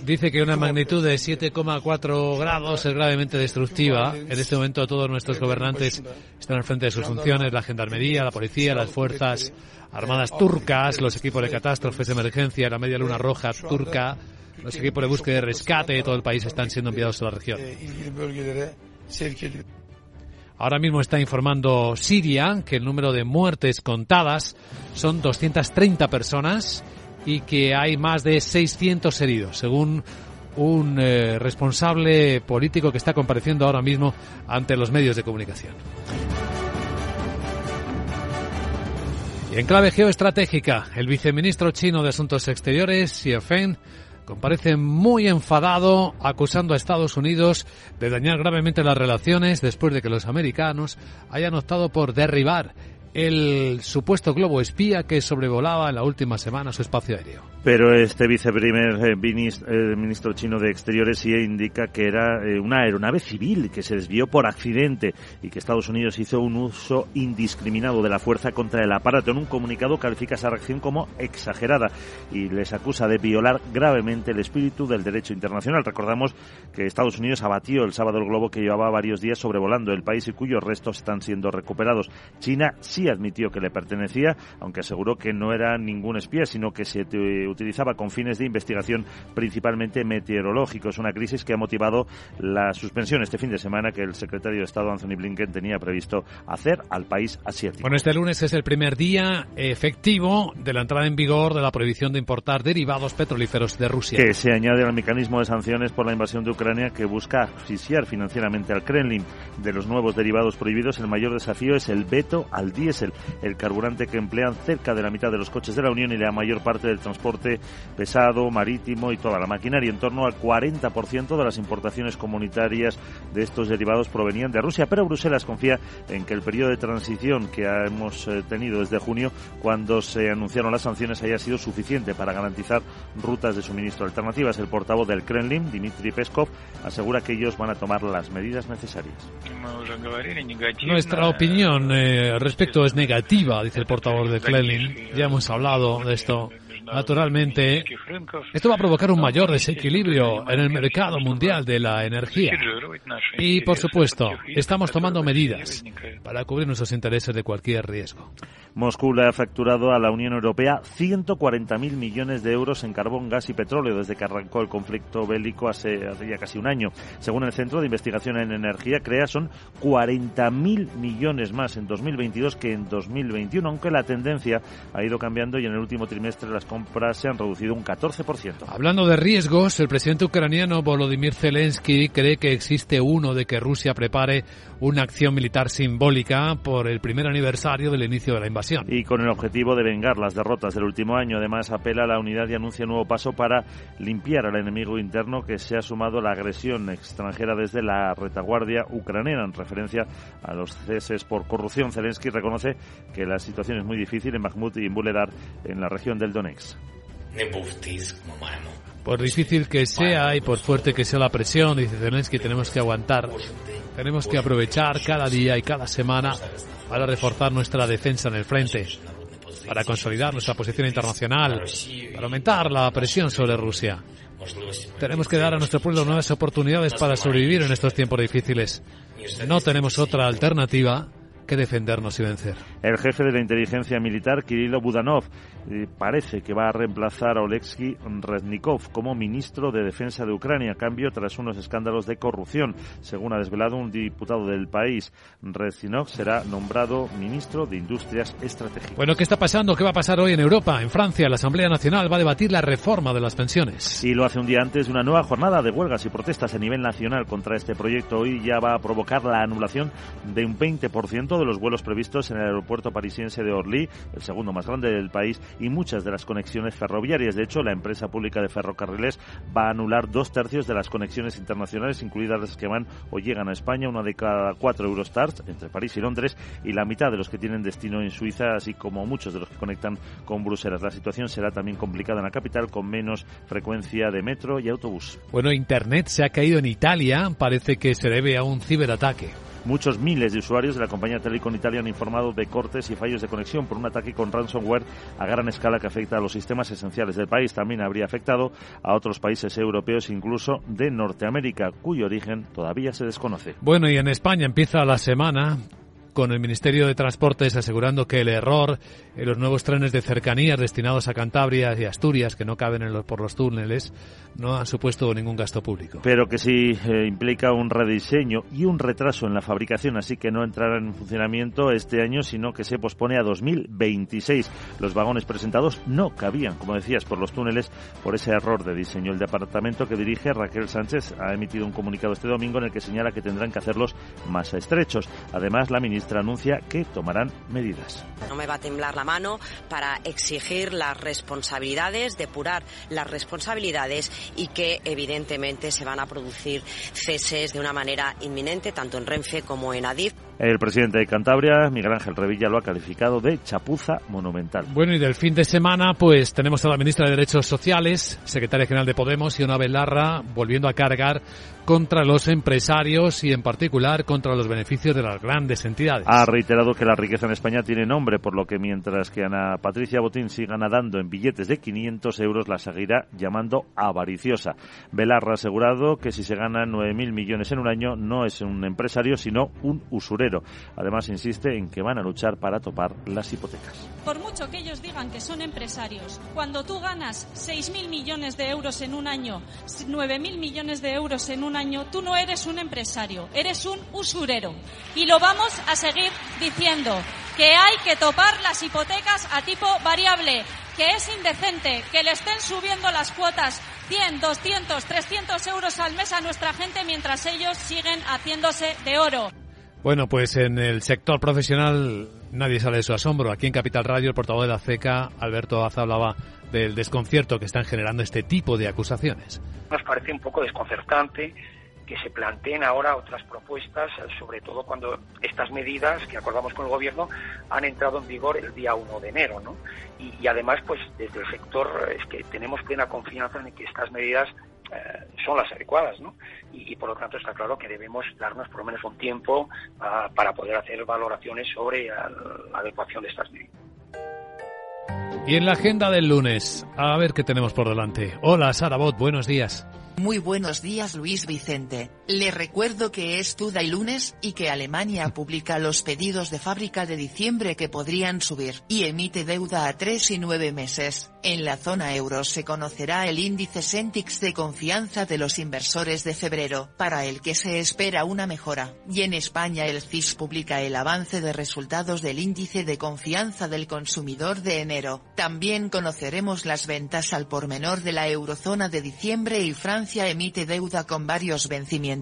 Dice que una magnitud de 7,4 grados es gravemente destructiva. En este momento todos nuestros gobernantes están al frente de sus funciones, la gendarmería, la policía, las fuerzas armadas turcas, los equipos de catástrofes de emergencia, la media luna roja turca, los equipos de búsqueda y rescate de todo el país están siendo enviados a la región. Ahora mismo está informando Siria que el número de muertes contadas son 230 personas y que hay más de 600 heridos, según un eh, responsable político que está compareciendo ahora mismo ante los medios de comunicación. Y en clave geoestratégica, el viceministro chino de Asuntos Exteriores, Xie Feng, comparece muy enfadado acusando a Estados Unidos de dañar gravemente las relaciones después de que los americanos hayan optado por derribar el supuesto globo espía que sobrevolaba en la última semana su espacio aéreo. Pero este viceprimer eh, eh, ministro chino de Exteriores sí indica que era eh, una aeronave civil que se desvió por accidente y que Estados Unidos hizo un uso indiscriminado de la fuerza contra el aparato. En un comunicado califica esa reacción como exagerada y les acusa de violar gravemente el espíritu del derecho internacional. Recordamos que Estados Unidos abatió el sábado el globo que llevaba varios días sobrevolando el país y cuyos restos están siendo recuperados. China sí admitió que le pertenecía, aunque aseguró que no era ningún espía, sino que se utilizaba con fines de investigación principalmente meteorológicos. Una crisis que ha motivado la suspensión este fin de semana que el secretario de Estado Anthony Blinken tenía previsto hacer al país asiático. Bueno, este lunes es el primer día efectivo de la entrada en vigor de la prohibición de importar derivados petrolíferos de Rusia. Que se añade al mecanismo de sanciones por la invasión de Ucrania que busca asfixiar financieramente al Kremlin. De los nuevos derivados prohibidos, el mayor desafío es el veto al diésel, el carburante que emplean cerca de la mitad de los coches de la Unión y la mayor parte del transporte pesado, marítimo y toda la maquinaria. En torno al 40% de las importaciones comunitarias de estos derivados provenían de Rusia, pero Bruselas confía en que el periodo de transición que hemos eh, tenido desde junio, cuando se anunciaron las sanciones, haya sido suficiente para garantizar rutas de suministro alternativas. El portavoz del Kremlin, Dmitry Peskov, asegura que ellos van a tomar las medidas necesarias. Nuestra opinión eh, respecto es negativa, dice el portavoz del Kremlin. Ya hemos hablado de esto Naturalmente, esto va a provocar un mayor desequilibrio en el mercado mundial de la energía. Y, por supuesto, estamos tomando medidas para cubrir nuestros intereses de cualquier riesgo. Moscú le ha facturado a la Unión Europea 140.000 millones de euros en carbón, gas y petróleo desde que arrancó el conflicto bélico hace, ya casi un año. Según el Centro de Investigación en Energía, CREA son 40.000 millones más en 2022 que en 2021, aunque la tendencia ha ido cambiando y en el último trimestre las compras se han reducido un 14%. Hablando de riesgos, el presidente ucraniano Volodymyr Zelensky cree que existe uno de que Rusia prepare una acción militar simbólica por el primer aniversario del inicio de la invasión. Y con el objetivo de vengar las derrotas del último año, además apela a la unidad y anuncia un nuevo paso para limpiar al enemigo interno que se ha sumado a la agresión extranjera desde la retaguardia ucraniana. En referencia a los ceses por corrupción, Zelensky reconoce que la situación es muy difícil en Bakhmut y en Buledar, en la región del Donetsk. Por difícil que sea y por fuerte que sea la presión, dice Zelensky, tenemos que aguantar. Tenemos que aprovechar cada día y cada semana para reforzar nuestra defensa en el frente, para consolidar nuestra posición internacional, para aumentar la presión sobre Rusia. Tenemos que dar a nuestro pueblo nuevas oportunidades para sobrevivir en estos tiempos difíciles. No tenemos otra alternativa que defendernos y vencer. El jefe de la inteligencia militar, Kirilo Budanov, eh, parece que va a reemplazar a Oleksiy Reznikov como ministro de Defensa de Ucrania, a cambio tras unos escándalos de corrupción. Según ha desvelado un diputado del país, Reznikov será nombrado ministro de Industrias Estratégicas. Bueno, ¿qué está pasando? ¿Qué va a pasar hoy en Europa? En Francia, la Asamblea Nacional va a debatir la reforma de las pensiones. Y lo hace un día antes de una nueva jornada de huelgas y protestas a nivel nacional contra este proyecto. Hoy ya va a provocar la anulación de un 20% de los vuelos previstos en el aeropuerto parisiense de Orly, el segundo más grande del país, y muchas de las conexiones ferroviarias. De hecho, la empresa pública de ferrocarriles va a anular dos tercios de las conexiones internacionales, incluidas las que van o llegan a España, una de cada cuatro Eurostars entre París y Londres, y la mitad de los que tienen destino en Suiza, así como muchos de los que conectan con Bruselas. La situación será también complicada en la capital, con menos frecuencia de metro y autobús. Bueno, Internet se ha caído en Italia, parece que se debe a un ciberataque. Muchos miles de usuarios de la compañía Telecom Italia han informado de cortes y fallos de conexión por un ataque con ransomware a gran escala que afecta a los sistemas esenciales del país. También habría afectado a otros países europeos, incluso de Norteamérica, cuyo origen todavía se desconoce. Bueno, y en España empieza la semana con el Ministerio de Transportes asegurando que el error en los nuevos trenes de cercanías destinados a Cantabria y Asturias, que no caben en por los túneles, no ha supuesto ningún gasto público. Pero que sí eh, implica un rediseño y un retraso en la fabricación, así que no entrará en funcionamiento este año, sino que se pospone a 2026. Los vagones presentados no cabían, como decías, por los túneles por ese error de diseño. El departamento que dirige Raquel Sánchez ha emitido un comunicado este domingo en el que señala que tendrán que hacerlos más estrechos. Además, la ministra anuncia que tomarán medidas. No me va a temblar la mano para exigir las responsabilidades, depurar las responsabilidades y que evidentemente se van a producir ceses de una manera inminente tanto en Renfe como en Adif. El presidente de Cantabria, Miguel Ángel Revilla, lo ha calificado de chapuza monumental. Bueno, y del fin de semana, pues tenemos a la ministra de Derechos Sociales, secretaria general de Podemos, y una Belarra, volviendo a cargar contra los empresarios y en particular contra los beneficios de las grandes entidades. Ha reiterado que la riqueza en España tiene nombre, por lo que mientras que Ana Patricia Botín siga nadando en billetes de 500 euros, la seguirá llamando avariciosa. Belarra ha asegurado que si se ganan 9.000 millones en un año no es un empresario, sino un usurero Además, insiste en que van a luchar para topar las hipotecas. Por mucho que ellos digan que son empresarios, cuando tú ganas 6.000 millones de euros en un año, 9.000 millones de euros en un año, tú no eres un empresario, eres un usurero. Y lo vamos a seguir diciendo, que hay que topar las hipotecas a tipo variable, que es indecente que le estén subiendo las cuotas 100, 200, 300 euros al mes a nuestra gente mientras ellos siguen haciéndose de oro. Bueno, pues en el sector profesional nadie sale de su asombro. Aquí en Capital Radio, el portavoz de la CECA, Alberto Aza, hablaba del desconcierto que están generando este tipo de acusaciones. Nos parece un poco desconcertante que se planteen ahora otras propuestas, sobre todo cuando estas medidas que acordamos con el Gobierno han entrado en vigor el día 1 de enero. ¿no? Y, y además, pues desde el sector es que tenemos plena confianza en que estas medidas eh, son las adecuadas, ¿no? Y, por lo tanto está claro que debemos darnos por lo menos un tiempo ah, para poder hacer valoraciones sobre la adecuación de estas medidas. Y en la agenda del lunes, a ver qué tenemos por delante. Hola, Sara Bot, buenos días. Muy buenos días Luis Vicente. Le recuerdo que es Tuda y lunes y que Alemania publica los pedidos de fábrica de diciembre que podrían subir y emite deuda a tres y nueve meses. En la zona euro se conocerá el índice Sentix de confianza de los inversores de febrero, para el que se espera una mejora. Y en España el CIS publica el avance de resultados del índice de confianza del consumidor de enero. También conoceremos las ventas al por menor de la eurozona de diciembre y Francia emite deuda con varios vencimientos.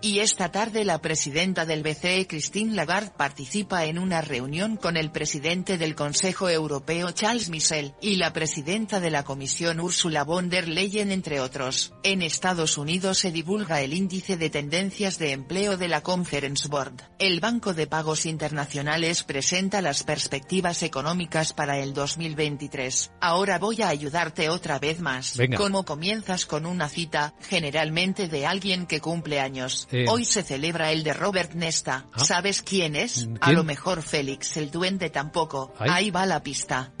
Y esta tarde la presidenta del BCE Christine Lagarde participa en una reunión con el presidente del Consejo Europeo Charles Michel y la presidenta de la Comisión Ursula von der Leyen entre otros. En Estados Unidos se divulga el índice de tendencias de empleo de la Conference Board. El Banco de Pagos Internacionales presenta las perspectivas económicas para el 2023. Ahora voy a ayudarte otra vez más. Venga. ¿Cómo comienzas con una cita, generalmente de alguien que cumple Eh. Hoy se celebra el de Robert Nesta. Ah. ¿Sabes quién es? A lo mejor Félix el duende tampoco. Ay. Ahí va la pista.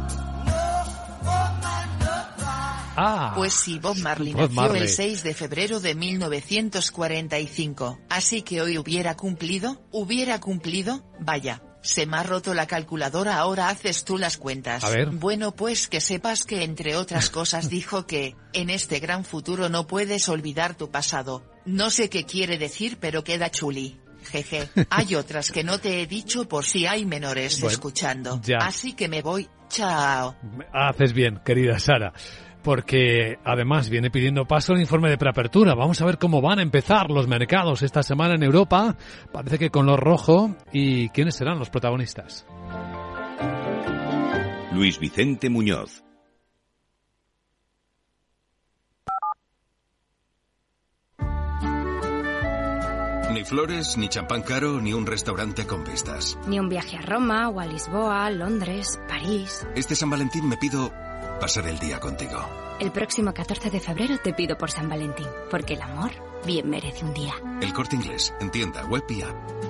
Ah, Pues sí, Bob Marley Bob nació Marley. el 6 de febrero de 1945. Así que hoy hubiera cumplido, hubiera cumplido, vaya. Se me ha roto la calculadora, ahora haces tú las cuentas. A ver. Bueno, pues que sepas que entre otras cosas dijo que, en este gran futuro no puedes olvidar tu pasado. No sé qué quiere decir, pero queda chuli. Jeje. Hay otras que no te he dicho por si hay menores Bueno, escuchando. ya. Así que me voy. Chao. haces bien, querida Sara. Porque además viene pidiendo paso el informe de preapertura. Vamos a ver cómo van a empezar los mercados esta semana en Europa. Parece que con lo rojo. ¿Y quiénes serán los protagonistas? Luis Vicente Muñoz. Ni flores, ni champán caro, ni un restaurante con vistas. Ni un viaje a Roma o a Lisboa, Londres, París. Este San Valentín me pido pasar el día contigo. El próximo 14 de febrero te pido por San Valentín, porque el amor bien merece un día. El corte inglés, en tienda, web y app.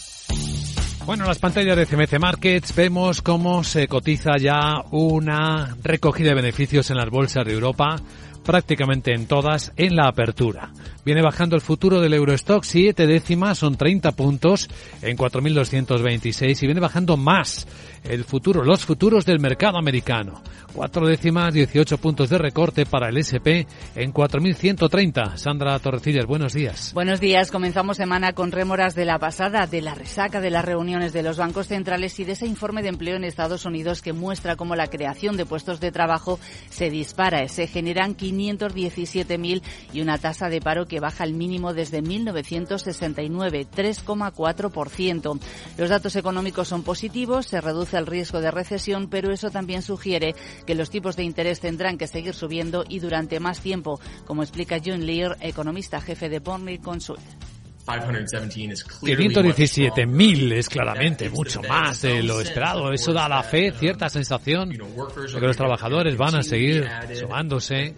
Bueno, en las pantallas de CMC Markets vemos cómo se cotiza ya una recogida de beneficios en las bolsas de Europa, prácticamente en todas, en la apertura. Viene bajando el futuro del Eurostock, siete décimas, son 30 puntos en 4.226 y viene bajando más el futuro, los futuros del mercado americano. Cuatro décimas, 18 puntos de recorte para el SP en 4.130. Sandra Torrecillas, buenos días. Buenos días. Comenzamos semana con rémoras de la pasada, de la resaca de las reuniones de los bancos centrales y de ese informe de empleo en Estados Unidos que muestra cómo la creación de puestos de trabajo se dispara. Se generan 517.000 y una tasa de paro que baja al mínimo desde 1969, 3,4%. Los datos económicos son positivos, se reduce el riesgo de recesión, pero eso también sugiere que los tipos de interés tendrán que seguir subiendo y durante más tiempo, como explica John Lear, economista jefe de Burnley Consult. 517.000 es claramente mucho más de lo esperado. Eso da a la fe cierta sensación de que los trabajadores van a seguir sumándose.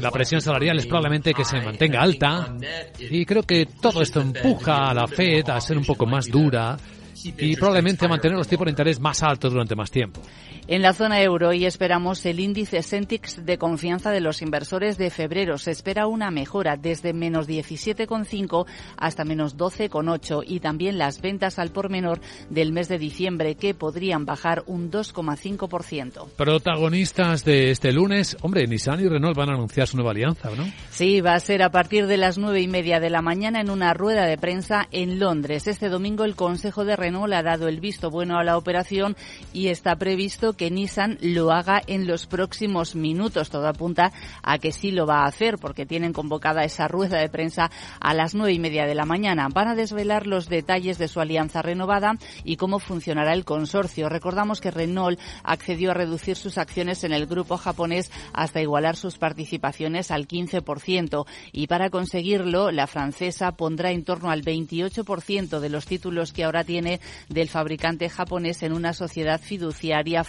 La presión salarial es probablemente que se mantenga alta. Y creo que todo esto empuja a la Fed a ser un poco más dura y probablemente mantener los tipos de interés más altos durante más tiempo. En la zona euro hoy esperamos el índice Sentix de confianza de los inversores de febrero. Se espera una mejora desde menos 17,5 hasta menos 12,8 y también las ventas al por menor del mes de diciembre que podrían bajar un 2,5%. Protagonistas de este lunes, hombre, Nissan y Renault van a anunciar su nueva alianza, ¿no? Sí, va a ser a partir de las nueve y media de la mañana en una rueda de prensa en Londres. Este domingo el Consejo de Renault ha dado el visto bueno a la operación y está previsto que Nissan lo haga en los próximos minutos. Todo apunta a que sí lo va a hacer porque tienen convocada esa rueda de prensa a las nueve y media de la mañana. Van a desvelar los detalles de su alianza renovada y cómo funcionará el consorcio. Recordamos que Renault accedió a reducir sus acciones en el grupo japonés hasta igualar sus participaciones al 15% y para conseguirlo la francesa pondrá en torno al 28% de los títulos que ahora tiene del fabricante japonés en una sociedad fiduciaria.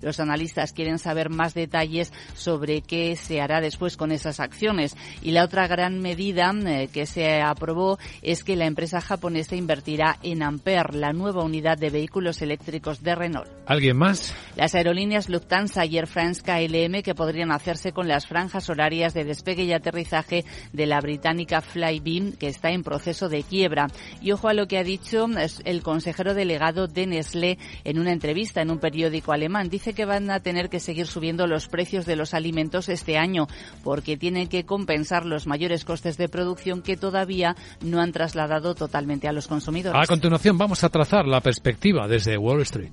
Los analistas quieren saber más detalles sobre qué se hará después con esas acciones. Y la otra gran medida eh, que se aprobó es que la empresa japonesa invertirá en Ampere, la nueva unidad de vehículos eléctricos de Renault. ¿Alguien más? Las aerolíneas Lufthansa y Air France KLM que podrían hacerse con las franjas horarias de despegue y aterrizaje de la británica Flybeam que está en proceso de quiebra. Y ojo a lo que ha dicho el consejero delegado de Nestlé en una entrevista en un periódico alemán. Dice que van a tener que seguir subiendo los precios de los alimentos este año porque tienen que compensar los mayores costes de producción que todavía no han trasladado totalmente a los consumidores. A continuación vamos a trazar la perspectiva desde Wall Street.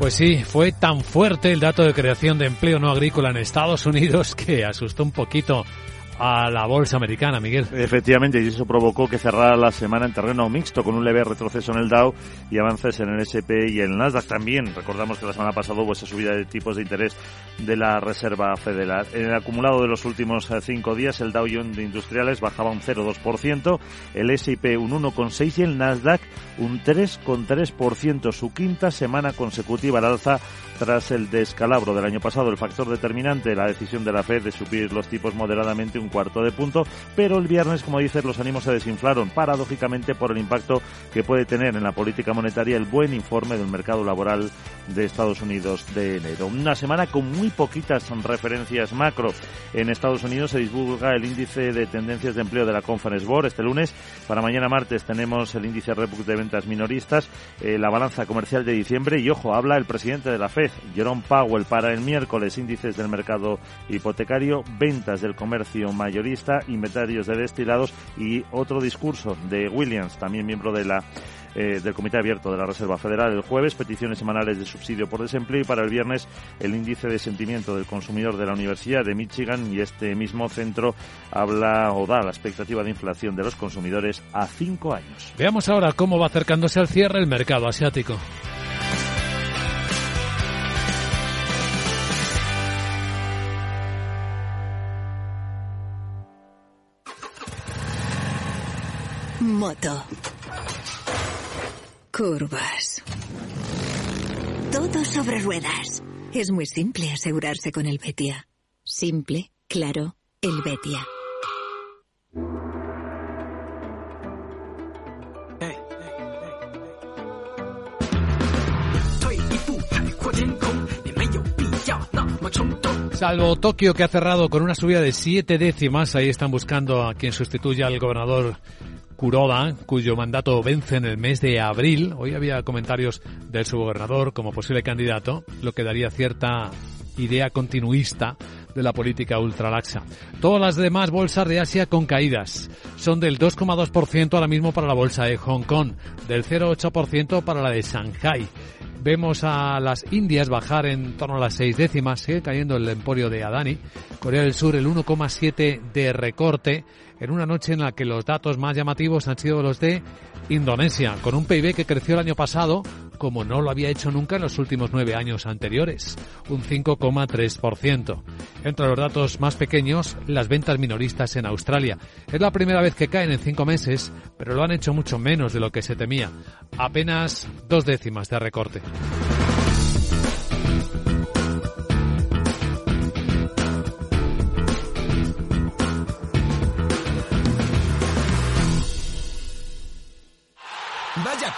Pues sí, fue tan fuerte el dato de creación de empleo no agrícola en Estados Unidos que asustó un poquito a la bolsa americana, Miguel. Efectivamente, y eso provocó que cerrara la semana en terreno mixto, con un leve retroceso en el Dow y avances en el S&P y el Nasdaq también. Recordamos que la semana pasada hubo esa subida de tipos de interés de la Reserva Federal. En el acumulado de los últimos eh, cinco días, el Dow Jones de Industriales bajaba un 0,2%, el S&P un 1,6% y el Nasdaq un 3,3%, su quinta semana consecutiva al alza tras el descalabro del año pasado. El factor determinante, la decisión de la Fed de subir los tipos moderadamente un cuarto de punto, pero el viernes, como dices, los ánimos se desinflaron, paradójicamente por el impacto que puede tener en la política monetaria el buen informe del mercado laboral de Estados Unidos de enero. Una semana con muy poquitas referencias macro. En Estados Unidos se divulga el índice de tendencias de empleo de la Conference Board este lunes. Para mañana martes tenemos el índice Repuc de ventas minoristas, eh, la balanza comercial de diciembre y ojo, habla el presidente de la Fed Jerome Powell para el miércoles índices del mercado hipotecario, ventas del comercio mayorista, inventarios de destilados y otro discurso de Williams, también miembro de la eh, del Comité Abierto de la Reserva Federal el jueves, peticiones semanales de subsidio por desempleo y para el viernes el índice de sentimiento del consumidor de la Universidad de Michigan y este mismo centro habla o da la expectativa de inflación de los consumidores a cinco años. Veamos ahora cómo va acercándose al cierre el mercado asiático. Moto. Curvas. Todo sobre ruedas. Es muy simple asegurarse con el Betia. Simple, claro, el Betia. Salvo Tokio que ha cerrado con una subida de siete décimas, ahí están buscando a quien sustituya al gobernador Kuroda, cuyo mandato vence en el mes de abril. Hoy había comentarios del subgobernador como posible candidato, lo que daría cierta idea continuista de la política ultralaxa. Todas las demás bolsas de Asia con caídas. Son del 2,2% ahora mismo para la bolsa de Hong Kong, del 0,8% para la de Shanghai. Vemos a las Indias bajar en torno a las seis décimas, sigue cayendo el emporio de Adani. Corea del Sur el 1,7 de recorte en una noche en la que los datos más llamativos han sido los de Indonesia, con un PIB que creció el año pasado como no lo había hecho nunca en los últimos nueve años anteriores, un 5,3%. Entre los datos más pequeños, las ventas minoristas en Australia. Es la primera vez que caen en cinco meses, pero lo han hecho mucho menos de lo que se temía, apenas dos décimas de recorte.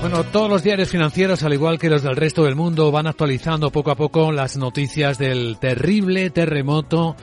Bueno, todos los diarios financieros, al igual que los del resto del mundo, van actualizando poco a poco las noticias del terrible terremoto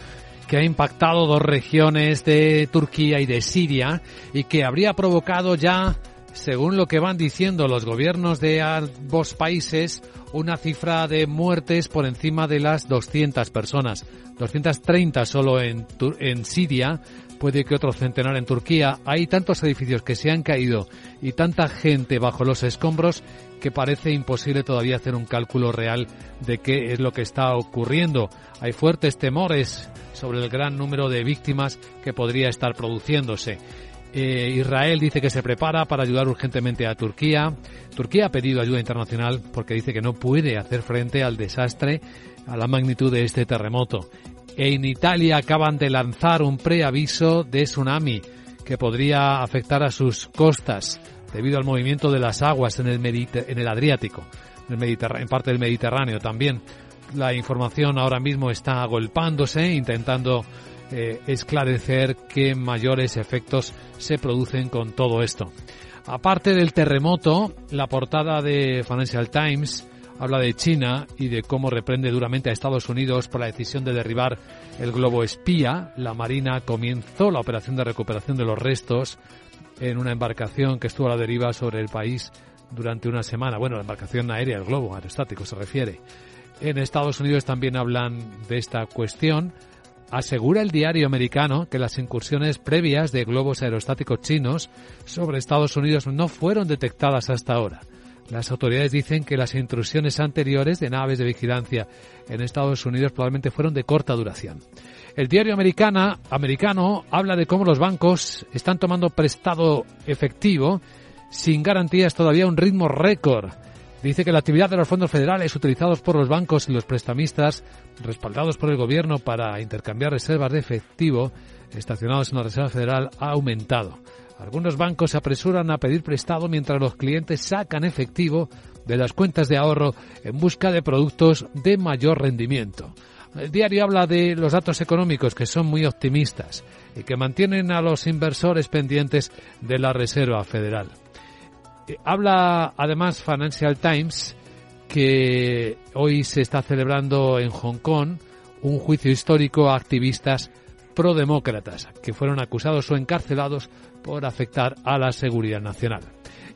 que ha impactado dos regiones de Turquía y de Siria y que habría provocado ya, según lo que van diciendo los gobiernos de ambos países, una cifra de muertes por encima de las 200 personas. 230 solo en, Siria, puede que otro centenar en Turquía. Hay tantos edificios que se han caído y tanta gente bajo los escombros que parece imposible todavía hacer un cálculo real de qué es lo que está ocurriendo. Hay fuertes temores sobre el gran número de víctimas que podría estar produciéndose. Eh, Israel dice que se prepara para ayudar urgentemente a Turquía. Turquía ha pedido ayuda internacional porque dice que no puede hacer frente al desastre, a la magnitud de este terremoto en Italia acaban de lanzar un preaviso de tsunami que podría afectar a sus costas debido al movimiento de las aguas en el, en el Adriático, en, en parte del Mediterráneo también. La información ahora mismo está agolpándose, intentando eh, esclarecer qué mayores efectos se producen con todo esto. Aparte del terremoto, la portada de Financial Times habla de China y de cómo reprende duramente a Estados Unidos por la decisión de derribar el globo espía. La Marina comenzó la operación de recuperación de los restos en una embarcación que estuvo a la deriva sobre el país durante una semana. Bueno, la embarcación aérea, el globo aerostático se refiere. En Estados Unidos también hablan de esta cuestión. Asegura el diario americano que las incursiones previas de globos aerostáticos chinos sobre Estados Unidos no fueron detectadas hasta ahora. Las autoridades dicen que las intrusiones anteriores de naves de vigilancia en Estados Unidos probablemente fueron de corta duración. El diario americana, americano habla de cómo los bancos están tomando prestado efectivo sin garantías todavía un ritmo récord. Dice que la actividad de los fondos federales utilizados por los bancos y los prestamistas, respaldados por el gobierno para intercambiar reservas de efectivo estacionados en la Reserva Federal, ha aumentado. Algunos bancos se apresuran a pedir prestado mientras los clientes sacan efectivo de las cuentas de ahorro en busca de productos de mayor rendimiento. El diario habla de los datos económicos que son muy optimistas y que mantienen a los inversores pendientes de la Reserva Federal. Eh, habla además Financial Times que hoy se está celebrando en Hong Kong un juicio histórico a activistas prodemócratas que fueron acusados o encarcelados por afectar a la seguridad nacional.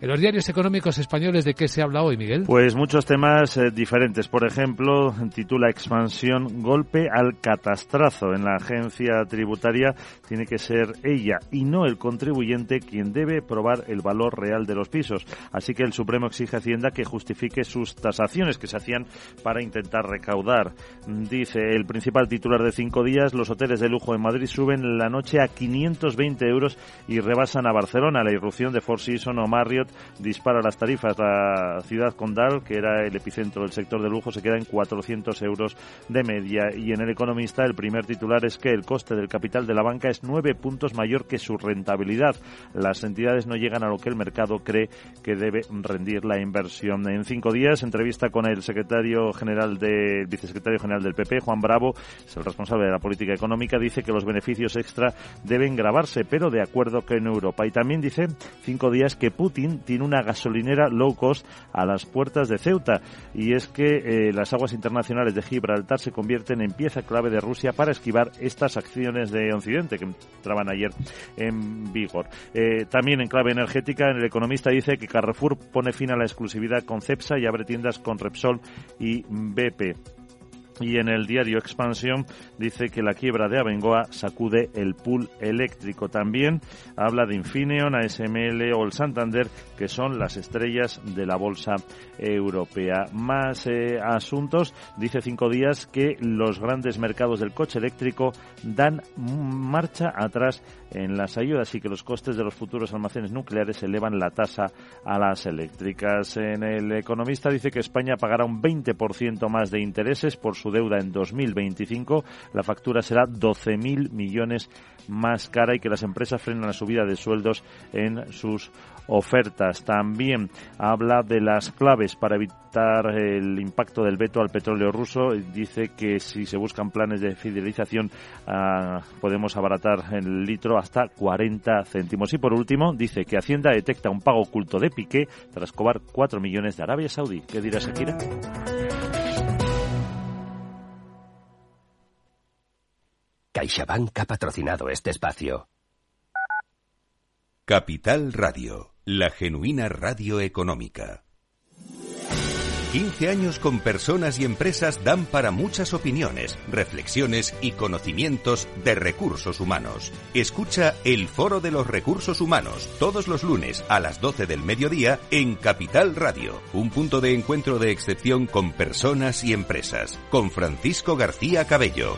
En los diarios económicos españoles, ¿de qué se habla hoy, Miguel? Pues muchos temas eh, diferentes. Por ejemplo, titula Expansión, golpe al catastrazo. En la agencia tributaria tiene que ser ella y no el contribuyente quien debe probar el valor real de los pisos. Así que el Supremo exige a Hacienda que justifique sus tasaciones que se hacían para intentar recaudar. Dice el principal titular de cinco días, los hoteles de lujo en Madrid suben la noche a 520 euros y rebasan a Barcelona. La irrupción de Four Seasons o Marriott dispara las tarifas. La ciudad condal, que era el epicentro del sector de lujo, se queda en 400 euros de media. Y en el economista, el primer titular es que el coste del capital de la banca es nueve puntos mayor que su rentabilidad. Las entidades no llegan a lo que el mercado cree que debe rendir la inversión. En cinco días, entrevista con el secretario general de, vicesecretario general del PP, Juan Bravo, es el responsable de la política económica, dice que los beneficios extra deben grabarse, pero de acuerdo con Europa. Y también dice cinco días que Putin tiene una gasolinera low cost a las puertas de Ceuta. Y es que eh, las aguas internacionales de Gibraltar se convierten en pieza clave de Rusia para esquivar estas acciones de Occidente que entraban ayer en vigor. Eh, también en clave energética, el economista dice que Carrefour pone fin a la exclusividad con Cepsa y abre tiendas con Repsol y BP. Y en el diario Expansión dice que la quiebra de Abengoa sacude el pool eléctrico. También habla de Infineon, ASML o el Santander, que son las estrellas de la bolsa europea. Más eh, asuntos, dice cinco días que los grandes mercados del coche eléctrico dan marcha atrás en las ayudas y que los costes de los futuros almacenes nucleares elevan la tasa a las eléctricas. En el economista dice que España pagará un 20% más de intereses por deuda en 2025. La factura será 12.000 millones más cara y que las empresas frenan la subida de sueldos en sus ofertas. También habla de las claves para evitar el impacto del veto al petróleo ruso. Dice que si se buscan planes de fidelización ah, podemos abaratar el litro hasta 40 céntimos. Y por último, dice que Hacienda detecta un pago oculto de Piqué tras cobrar 4 millones de Arabia Saudí. ¿Qué dirá Shakira? CaixaBank ha patrocinado este espacio. Capital Radio, la genuina radio económica. 15 años con personas y empresas dan para muchas opiniones, reflexiones y conocimientos de recursos humanos. Escucha el Foro de los Recursos Humanos todos los lunes a las 12 del mediodía en Capital Radio, un punto de encuentro de excepción con personas y empresas, con Francisco García Cabello.